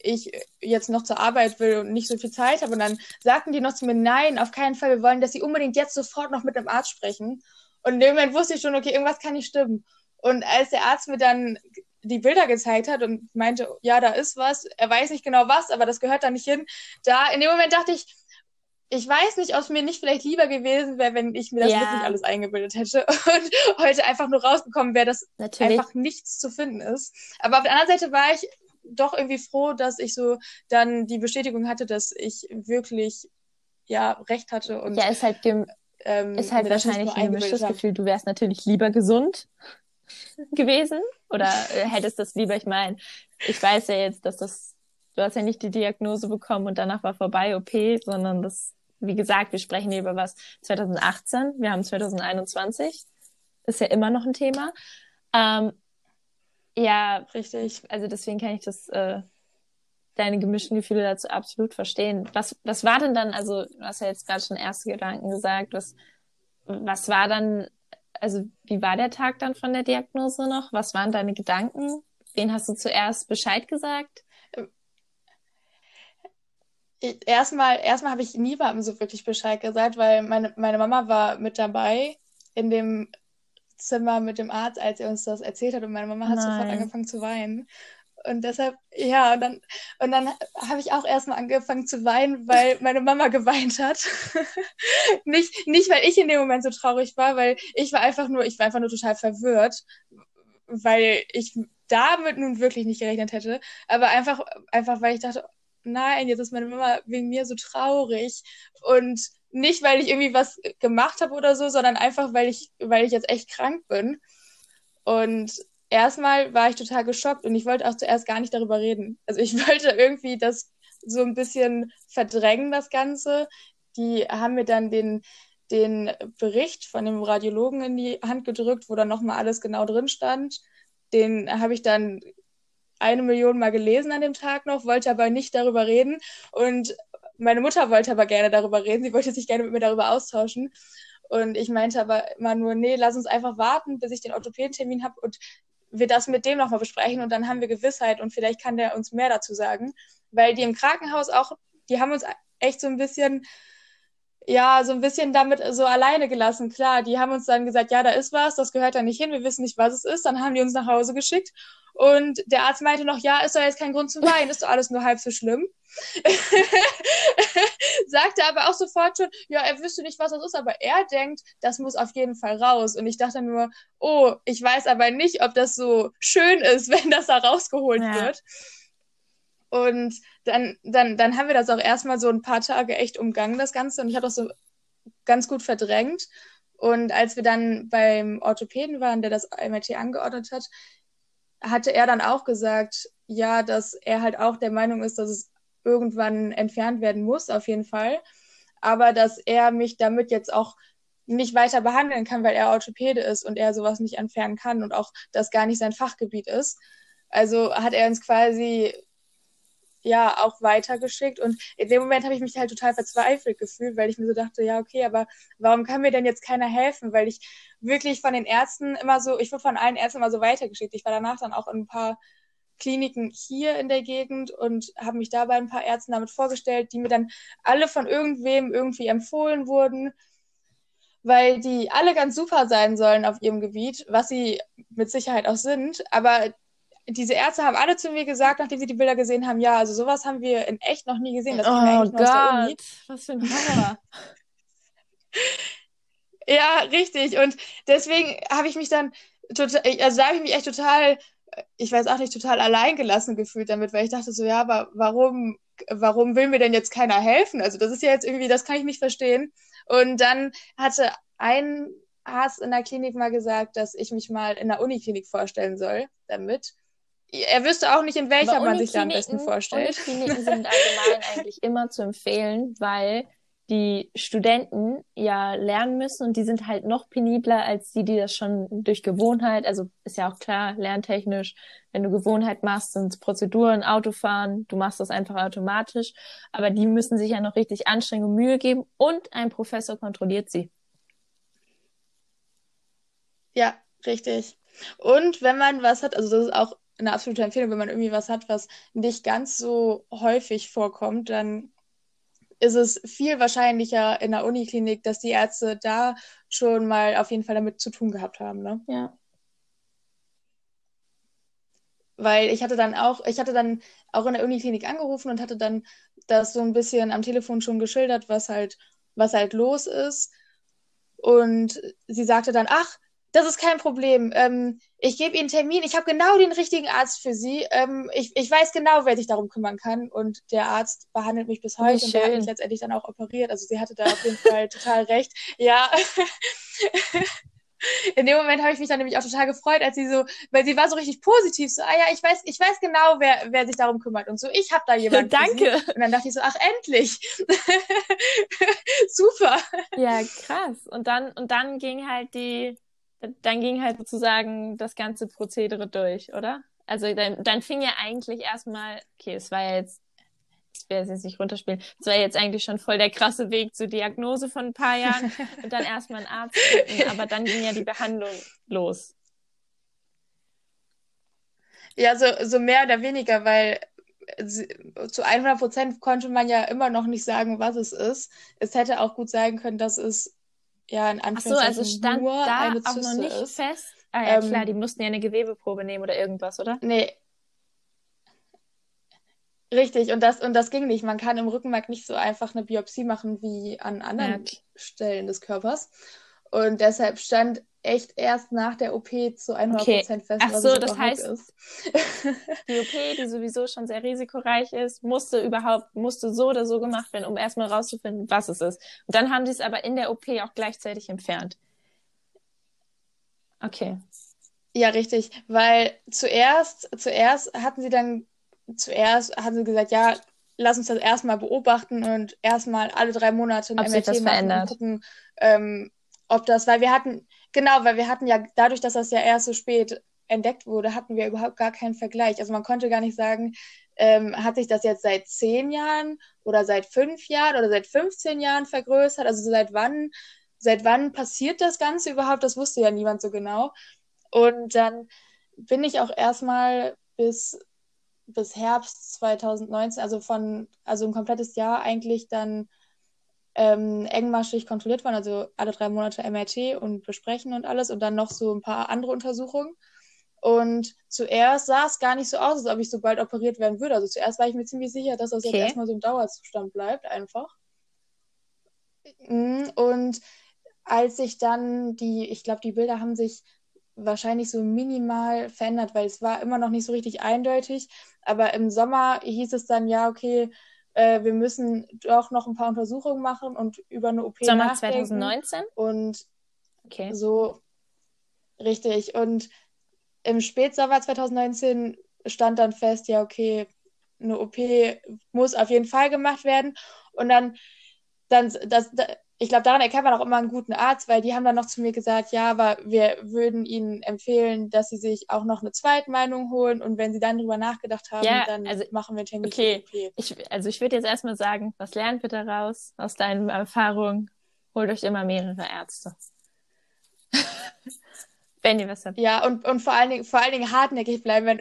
ich jetzt noch zur Arbeit will und nicht so viel Zeit habe. Und dann sagten die noch zu mir, nein, auf keinen Fall, wir wollen, dass sie unbedingt jetzt sofort noch mit dem Arzt sprechen. Und in dem Moment wusste ich schon, okay, irgendwas kann nicht stimmen. Und als der Arzt mir dann die Bilder gezeigt hat und meinte, ja, da ist was, er weiß nicht genau was, aber das gehört da nicht hin, da in dem Moment dachte ich, ich weiß nicht, ob es mir nicht vielleicht lieber gewesen wäre, wenn ich mir das ja. wirklich alles eingebildet hätte und heute einfach nur rausgekommen wäre, dass Natürlich. einfach nichts zu finden ist. Aber auf der anderen Seite war ich doch irgendwie froh, dass ich so dann die Bestätigung hatte, dass ich wirklich ja recht hatte und ja ist halt ähm, ist halt wahrscheinlich ein gemischtes Gefühl. Du wärst natürlich lieber gesund gewesen oder äh, hättest das lieber. Ich meine, ich weiß ja jetzt, dass das du hast ja nicht die Diagnose bekommen und danach war vorbei OP, sondern das wie gesagt, wir sprechen hier über was 2018, wir haben 2021, ist ja immer noch ein Thema. Ähm, ja, richtig. Also deswegen kann ich das, äh, deine gemischten Gefühle dazu absolut verstehen. Was, was war denn dann, also du hast ja jetzt gerade schon erste Gedanken gesagt, was, was war dann, also wie war der Tag dann von der Diagnose noch? Was waren deine Gedanken? Wen hast du zuerst Bescheid gesagt? erstmal, erstmal habe ich niemandem so wirklich Bescheid gesagt, weil meine, meine Mama war mit dabei in dem Zimmer mit dem Arzt, als er uns das erzählt hat und meine Mama hat Nein. sofort angefangen zu weinen. Und deshalb, ja, und dann, und dann habe ich auch erstmal angefangen zu weinen, weil meine Mama geweint hat. nicht, nicht, weil ich in dem Moment so traurig war, weil ich war einfach nur, ich war einfach nur total verwirrt, weil ich damit nun wirklich nicht gerechnet hätte. Aber einfach, einfach, weil ich dachte, nein, jetzt ist meine Mama wegen mir so traurig. Und nicht, weil ich irgendwie was gemacht habe oder so, sondern einfach, weil ich, weil ich jetzt echt krank bin. Und erstmal war ich total geschockt und ich wollte auch zuerst gar nicht darüber reden. Also ich wollte irgendwie das so ein bisschen verdrängen, das Ganze. Die haben mir dann den, den Bericht von dem Radiologen in die Hand gedrückt, wo dann nochmal alles genau drin stand. Den habe ich dann eine Million Mal gelesen an dem Tag noch, wollte aber nicht darüber reden. Und meine Mutter wollte aber gerne darüber reden. Sie wollte sich gerne mit mir darüber austauschen. Und ich meinte aber immer nur, nee, lass uns einfach warten, bis ich den Orthopädentermin habe und wir das mit dem nochmal besprechen und dann haben wir Gewissheit und vielleicht kann der uns mehr dazu sagen. Weil die im Krankenhaus auch, die haben uns echt so ein bisschen, ja, so ein bisschen damit so alleine gelassen. Klar, die haben uns dann gesagt, ja, da ist was, das gehört da nicht hin, wir wissen nicht, was es ist. Dann haben die uns nach Hause geschickt und der Arzt meinte noch, ja, ist doch jetzt kein Grund zu weinen, ist doch alles nur halb so schlimm. Sagte aber auch sofort schon, ja, er wüsste nicht, was das ist, aber er denkt, das muss auf jeden Fall raus. Und ich dachte nur, oh, ich weiß aber nicht, ob das so schön ist, wenn das da rausgeholt ja. wird. Und dann, dann, dann haben wir das auch erstmal so ein paar Tage echt umgangen, das Ganze. Und ich habe das so ganz gut verdrängt. Und als wir dann beim Orthopäden waren, der das MRT angeordnet hat, hatte er dann auch gesagt, ja, dass er halt auch der Meinung ist, dass es irgendwann entfernt werden muss, auf jeden Fall. Aber dass er mich damit jetzt auch nicht weiter behandeln kann, weil er Orthopäde ist und er sowas nicht entfernen kann und auch das gar nicht sein Fachgebiet ist. Also hat er uns quasi ja auch weitergeschickt. Und in dem Moment habe ich mich halt total verzweifelt gefühlt, weil ich mir so dachte, ja, okay, aber warum kann mir denn jetzt keiner helfen? Weil ich wirklich von den Ärzten immer so, ich wurde von allen Ärzten immer so weitergeschickt. Ich war danach dann auch in ein paar Kliniken hier in der Gegend und habe mich da bei ein paar Ärzten damit vorgestellt, die mir dann alle von irgendwem irgendwie empfohlen wurden, weil die alle ganz super sein sollen auf ihrem Gebiet, was sie mit Sicherheit auch sind, aber diese Ärzte haben alle zu mir gesagt, nachdem sie die Bilder gesehen haben, ja, also sowas haben wir in echt noch nie gesehen. Das oh Gott, was für ein Hammer. ja, richtig. Und deswegen habe ich mich dann total, also da habe ich mich echt total, ich weiß auch nicht, total alleingelassen gefühlt damit, weil ich dachte so, ja, aber warum, warum will mir denn jetzt keiner helfen? Also das ist ja jetzt irgendwie, das kann ich nicht verstehen. Und dann hatte ein Arzt in der Klinik mal gesagt, dass ich mich mal in der Uniklinik vorstellen soll damit. Er wüsste auch nicht, in welcher man sich da am besten vorstellt. Unikliniken sind allgemein eigentlich immer zu empfehlen, weil die Studenten ja lernen müssen und die sind halt noch penibler als die, die das schon durch Gewohnheit, also ist ja auch klar, lerntechnisch, wenn du Gewohnheit machst, sind es Prozeduren, Autofahren, du machst das einfach automatisch, aber die müssen sich ja noch richtig anstrengen und Mühe geben und ein Professor kontrolliert sie. Ja, richtig. Und wenn man was hat, also das ist auch eine absolute Empfehlung, wenn man irgendwie was hat, was nicht ganz so häufig vorkommt, dann ist es viel wahrscheinlicher in der Uniklinik, dass die Ärzte da schon mal auf jeden Fall damit zu tun gehabt haben. Ne? Ja. Weil ich hatte dann auch, ich hatte dann auch in der Uniklinik angerufen und hatte dann das so ein bisschen am Telefon schon geschildert, was halt, was halt los ist. Und sie sagte dann, ach, das ist kein Problem. Ähm, ich gebe Ihnen einen Termin. Ich habe genau den richtigen Arzt für Sie. Ähm, ich, ich weiß genau, wer sich darum kümmern kann. Und der Arzt behandelt mich bis heute und der hat mich letztendlich dann auch operiert. Also sie hatte da auf jeden Fall total recht. Ja. In dem Moment habe ich mich dann nämlich auch total gefreut, als sie so, weil sie war so richtig positiv, so, ah ja, ich weiß, ich weiß genau, wer, wer sich darum kümmert und so, ich habe da jemanden. Danke. Und dann dachte ich so, ach endlich, super. Ja, krass. Und dann und dann ging halt die dann ging halt sozusagen das ganze Prozedere durch, oder? Also dann, dann fing ja eigentlich erstmal, okay, es war ja jetzt, ich werde es jetzt nicht runterspielen, es war jetzt eigentlich schon voll der krasse Weg zur Diagnose von ein paar Jahren und dann erstmal ein Arzt finden, aber dann ging ja die Behandlung los. Ja, so, so mehr oder weniger, weil zu 100 Prozent konnte man ja immer noch nicht sagen, was es ist. Es hätte auch gut sein können, dass es ja, in Anführungszeichen Ach so, also stand nur da eine Zyste auch noch nicht ist. fest. Ah ja, ähm, klar, die mussten ja eine Gewebeprobe nehmen oder irgendwas, oder? Nee. Richtig, und das, und das ging nicht. Man kann im Rückenmark nicht so einfach eine Biopsie machen wie an anderen ja. Stellen des Körpers. Und deshalb stand echt erst nach der OP zu 100% okay. fest, Ach was so, das heißt, ist. die OP, die sowieso schon sehr risikoreich ist, musste überhaupt, musste so oder so gemacht werden, um erstmal rauszufinden, was es ist. Und dann haben sie es aber in der OP auch gleichzeitig entfernt. Okay. Ja, richtig, weil zuerst, zuerst hatten sie dann, zuerst hatten sie gesagt, ja, lass uns das erstmal beobachten und erstmal alle drei Monate ein Ob MRT machen verändert. und gucken, ähm, ob das, weil wir hatten, Genau, weil wir hatten ja, dadurch, dass das ja erst so spät entdeckt wurde, hatten wir überhaupt gar keinen Vergleich. Also man konnte gar nicht sagen, ähm, hat sich das jetzt seit zehn Jahren oder seit fünf Jahren oder seit 15 Jahren vergrößert? Also seit wann, seit wann passiert das Ganze überhaupt? Das wusste ja niemand so genau. Und dann bin ich auch erstmal bis, bis Herbst 2019, also von, also ein komplettes Jahr eigentlich dann ähm, engmaschig kontrolliert waren, also alle drei Monate MRT und besprechen und alles und dann noch so ein paar andere Untersuchungen. Und zuerst sah es gar nicht so aus, als ob ich so bald operiert werden würde. Also zuerst war ich mir ziemlich sicher, dass das okay. jetzt erstmal so ein Dauerzustand bleibt, einfach. Mhm, und als ich dann die, ich glaube, die Bilder haben sich wahrscheinlich so minimal verändert, weil es war immer noch nicht so richtig eindeutig. Aber im Sommer hieß es dann, ja, okay, äh, wir müssen doch noch ein paar Untersuchungen machen und über eine OP Sommer nachdenken. 2019? Und okay. so richtig. Und im Spätsommer 2019 stand dann fest, ja, okay, eine OP muss auf jeden Fall gemacht werden. Und dann, dann das, ich glaube, daran erkennt man auch immer einen guten Arzt, weil die haben dann noch zu mir gesagt, ja, aber wir würden ihnen empfehlen, dass sie sich auch noch eine Zweitmeinung holen und wenn sie dann drüber nachgedacht haben, ja, dann also, machen wir einen Termin. Okay, ich, also ich würde jetzt erstmal sagen, was lernt bitte raus aus deinen Erfahrungen? Holt euch immer mehrere Ärzte. wenn ihr was habt. Ja, und, und vor allen Dingen, vor allen Dingen hartnäckig bleiben. Wenn,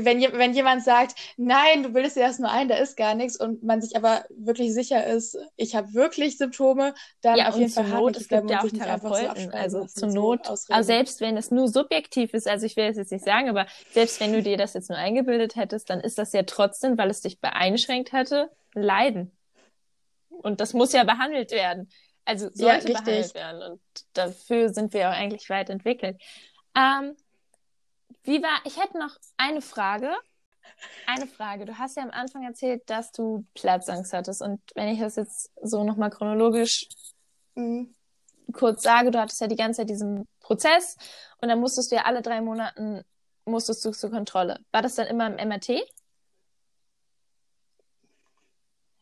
wenn, wenn jemand sagt, nein, du bildest dir erst nur ein, da ist gar nichts und man sich aber wirklich sicher ist, ich habe wirklich Symptome, dann ja, auf jeden Fall Not, es gibt ja auch Therapeuten, so also zur Not, also selbst wenn es nur subjektiv ist, also ich will es jetzt nicht sagen, aber selbst wenn du dir das jetzt nur eingebildet hättest, dann ist das ja trotzdem, weil es dich beeinschränkt hatte, Leiden. Und das muss ja behandelt werden. Also sollte ja, behandelt werden. Und dafür sind wir auch eigentlich weit entwickelt. Ähm, wie war, ich hätte noch eine Frage. Eine Frage. Du hast ja am Anfang erzählt, dass du Platzangst hattest. Und wenn ich das jetzt so nochmal chronologisch mhm. kurz sage, du hattest ja die ganze Zeit diesen Prozess und dann musstest du ja alle drei Monaten musstest du zur Kontrolle? War das dann immer im MRT?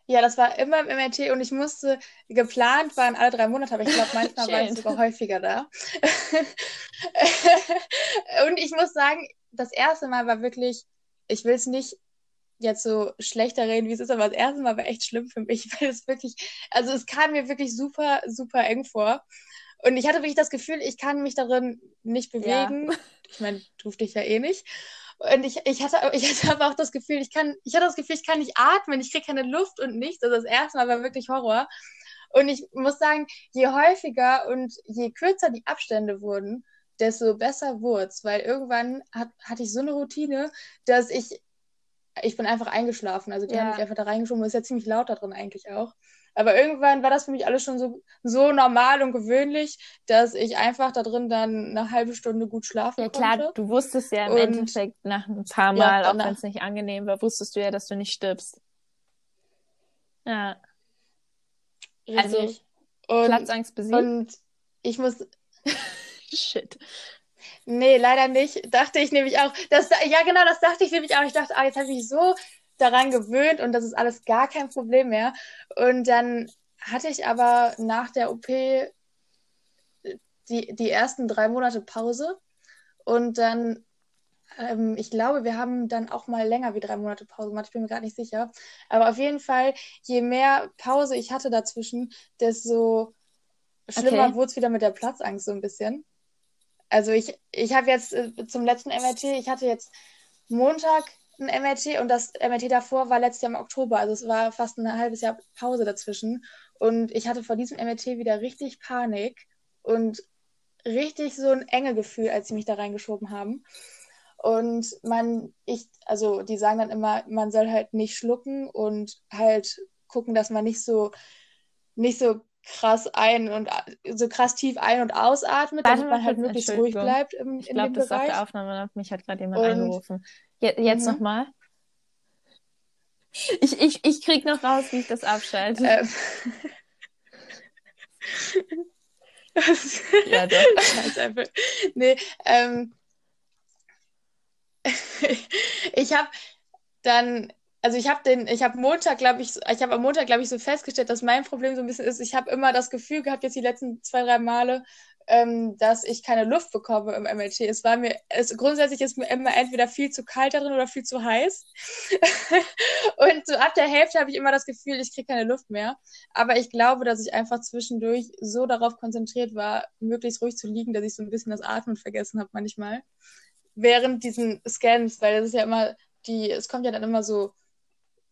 Ja, das war immer im MRT und ich musste, geplant waren alle drei Monate, aber ich glaube, manchmal war ich sogar häufiger da. und ich muss sagen, das erste Mal war wirklich, ich will es nicht jetzt so schlechter reden, wie es ist, aber das erste Mal war echt schlimm für mich, weil es wirklich, also es kam mir wirklich super, super eng vor. Und ich hatte wirklich das Gefühl, ich kann mich darin nicht bewegen. Ja. Ich meine, durfte ich ja eh nicht. Und ich, ich, hatte, ich hatte aber auch das Gefühl, ich kann, ich hatte das Gefühl, ich kann nicht atmen, ich kriege keine Luft und nichts. Also das erste Mal war wirklich Horror. Und ich muss sagen, je häufiger und je kürzer die Abstände wurden, desto besser wurde es, weil irgendwann hat, hatte ich so eine Routine, dass ich, ich bin einfach eingeschlafen. Also die ja. haben mich einfach da reingeschoben. Das ist ja ziemlich laut da drin eigentlich auch. Aber irgendwann war das für mich alles schon so, so normal und gewöhnlich, dass ich einfach da drin dann eine halbe Stunde gut schlafen konnte. Ja klar, du wusstest ja im und, Endeffekt nach ein paar Mal, ja, auch wenn es nicht angenehm war, wusstest du ja, dass du nicht stirbst. Ja. Richtig. Also, und, Platzangst besiegt. Und ich muss... Shit. Nee, leider nicht. Dachte ich nämlich auch. Das, ja, genau, das dachte ich nämlich auch. Ich dachte, ah, jetzt habe ich mich so daran gewöhnt und das ist alles gar kein Problem mehr. Und dann hatte ich aber nach der OP die, die ersten drei Monate Pause und dann, ähm, ich glaube, wir haben dann auch mal länger wie drei Monate Pause gemacht, ich bin mir gerade nicht sicher. Aber auf jeden Fall, je mehr Pause ich hatte dazwischen, desto schlimmer okay. wurde es wieder mit der Platzangst so ein bisschen. Also ich, ich habe jetzt äh, zum letzten MRT, ich hatte jetzt Montag ein MRT und das MRT davor war letztes Jahr im Oktober. Also es war fast ein halbes Jahr Pause dazwischen. Und ich hatte vor diesem MRT wieder richtig Panik und richtig so ein enge Gefühl, als sie mich da reingeschoben haben. Und man, ich, also die sagen dann immer, man soll halt nicht schlucken und halt gucken, dass man nicht so, nicht so krass ein und so krass tief ein- und ausatmet, damit man halt möglichst ruhig bleibt im, ich glaub, in dem das Bereich. Ich glaube, das auf der Aufnahme mich hat gerade jemand und, angerufen. Je jetzt mhm. nochmal. Ich, ich, ich krieg noch raus, wie ich das abschalte. Ähm. ja, doch. einfach. Nee, ähm. ich habe dann also ich habe den, ich habe Montag, glaube ich, ich habe am Montag, glaube ich, so festgestellt, dass mein Problem so ein bisschen ist, ich habe immer das Gefühl gehabt, jetzt die letzten zwei, drei Male, ähm, dass ich keine Luft bekomme im MLT. Es war mir, es, grundsätzlich ist mir immer entweder viel zu kalt darin oder viel zu heiß. und so ab der Hälfte habe ich immer das Gefühl, ich kriege keine Luft mehr. Aber ich glaube, dass ich einfach zwischendurch so darauf konzentriert war, möglichst ruhig zu liegen, dass ich so ein bisschen das Atmen vergessen habe manchmal. Während diesen Scans, weil das ist ja immer die, es kommt ja dann immer so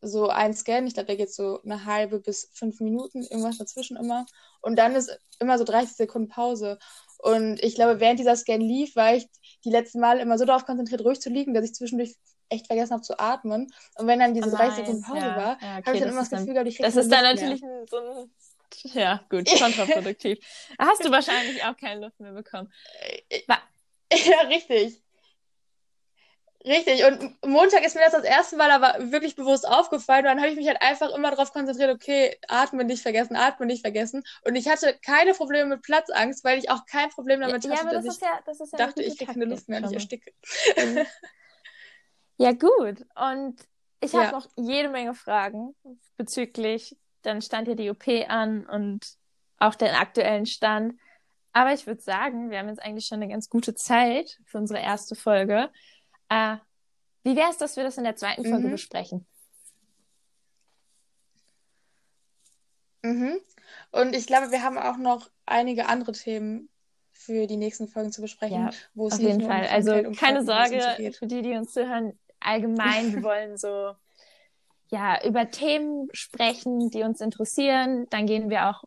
so ein Scan, ich glaube, der geht so eine halbe bis fünf Minuten, irgendwas dazwischen immer. Und dann ist immer so 30 Sekunden Pause. Und ich glaube, während dieser Scan lief, war ich die letzten Mal immer so darauf konzentriert, ruhig zu liegen, dass ich zwischendurch echt vergessen habe zu atmen. Und wenn dann diese oh 30 Sekunden Pause ja. war, ja, okay, habe ich dann immer das Gefühl, gehabt, ich Das ist dann natürlich ein, so ein ja, gut, kontraproduktiv. Hast du wahrscheinlich auch keine Luft mehr bekommen. Äh, ja, richtig. Richtig, und Montag ist mir das das erste Mal aber wirklich bewusst aufgefallen. Und dann habe ich mich halt einfach immer darauf konzentriert, okay, atmen nicht vergessen, atmen nicht vergessen. Und ich hatte keine Probleme mit Platzangst, weil ich auch kein Problem damit ja, hatte, ja, dass das ich ja, das ja dachte, ich kriege keine Luft mehr und ich ersticke. ja, gut. Und ich habe noch jede Menge Fragen bezüglich, dann stand ja die OP an und auch den aktuellen Stand. Aber ich würde sagen, wir haben jetzt eigentlich schon eine ganz gute Zeit für unsere erste Folge. Äh, wie wäre es, dass wir das in der zweiten Folge mhm. besprechen? Mhm. Und ich glaube, wir haben auch noch einige andere Themen für die nächsten Folgen zu besprechen, ja, wo es auf jeden Fall. Um also um keine Sorge für die, die uns zuhören. Allgemein, wir wollen so ja über Themen sprechen, die uns interessieren. Dann gehen wir auch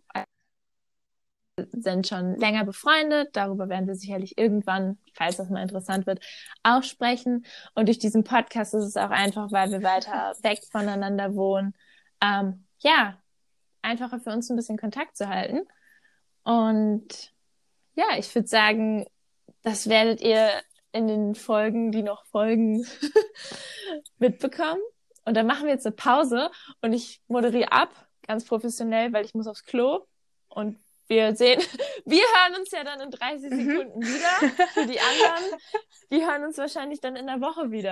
sind schon länger befreundet. Darüber werden wir sicherlich irgendwann, falls das mal interessant wird, auch sprechen. Und durch diesen Podcast ist es auch einfach, weil wir weiter weg voneinander wohnen, ähm, ja, einfacher für uns ein bisschen Kontakt zu halten. Und ja, ich würde sagen, das werdet ihr in den Folgen, die noch folgen, mitbekommen. Und dann machen wir jetzt eine Pause und ich moderiere ab, ganz professionell, weil ich muss aufs Klo. Und wir sehen, wir hören uns ja dann in 30 Mhm. Sekunden wieder. Für die anderen, die hören uns wahrscheinlich dann in der Woche wieder.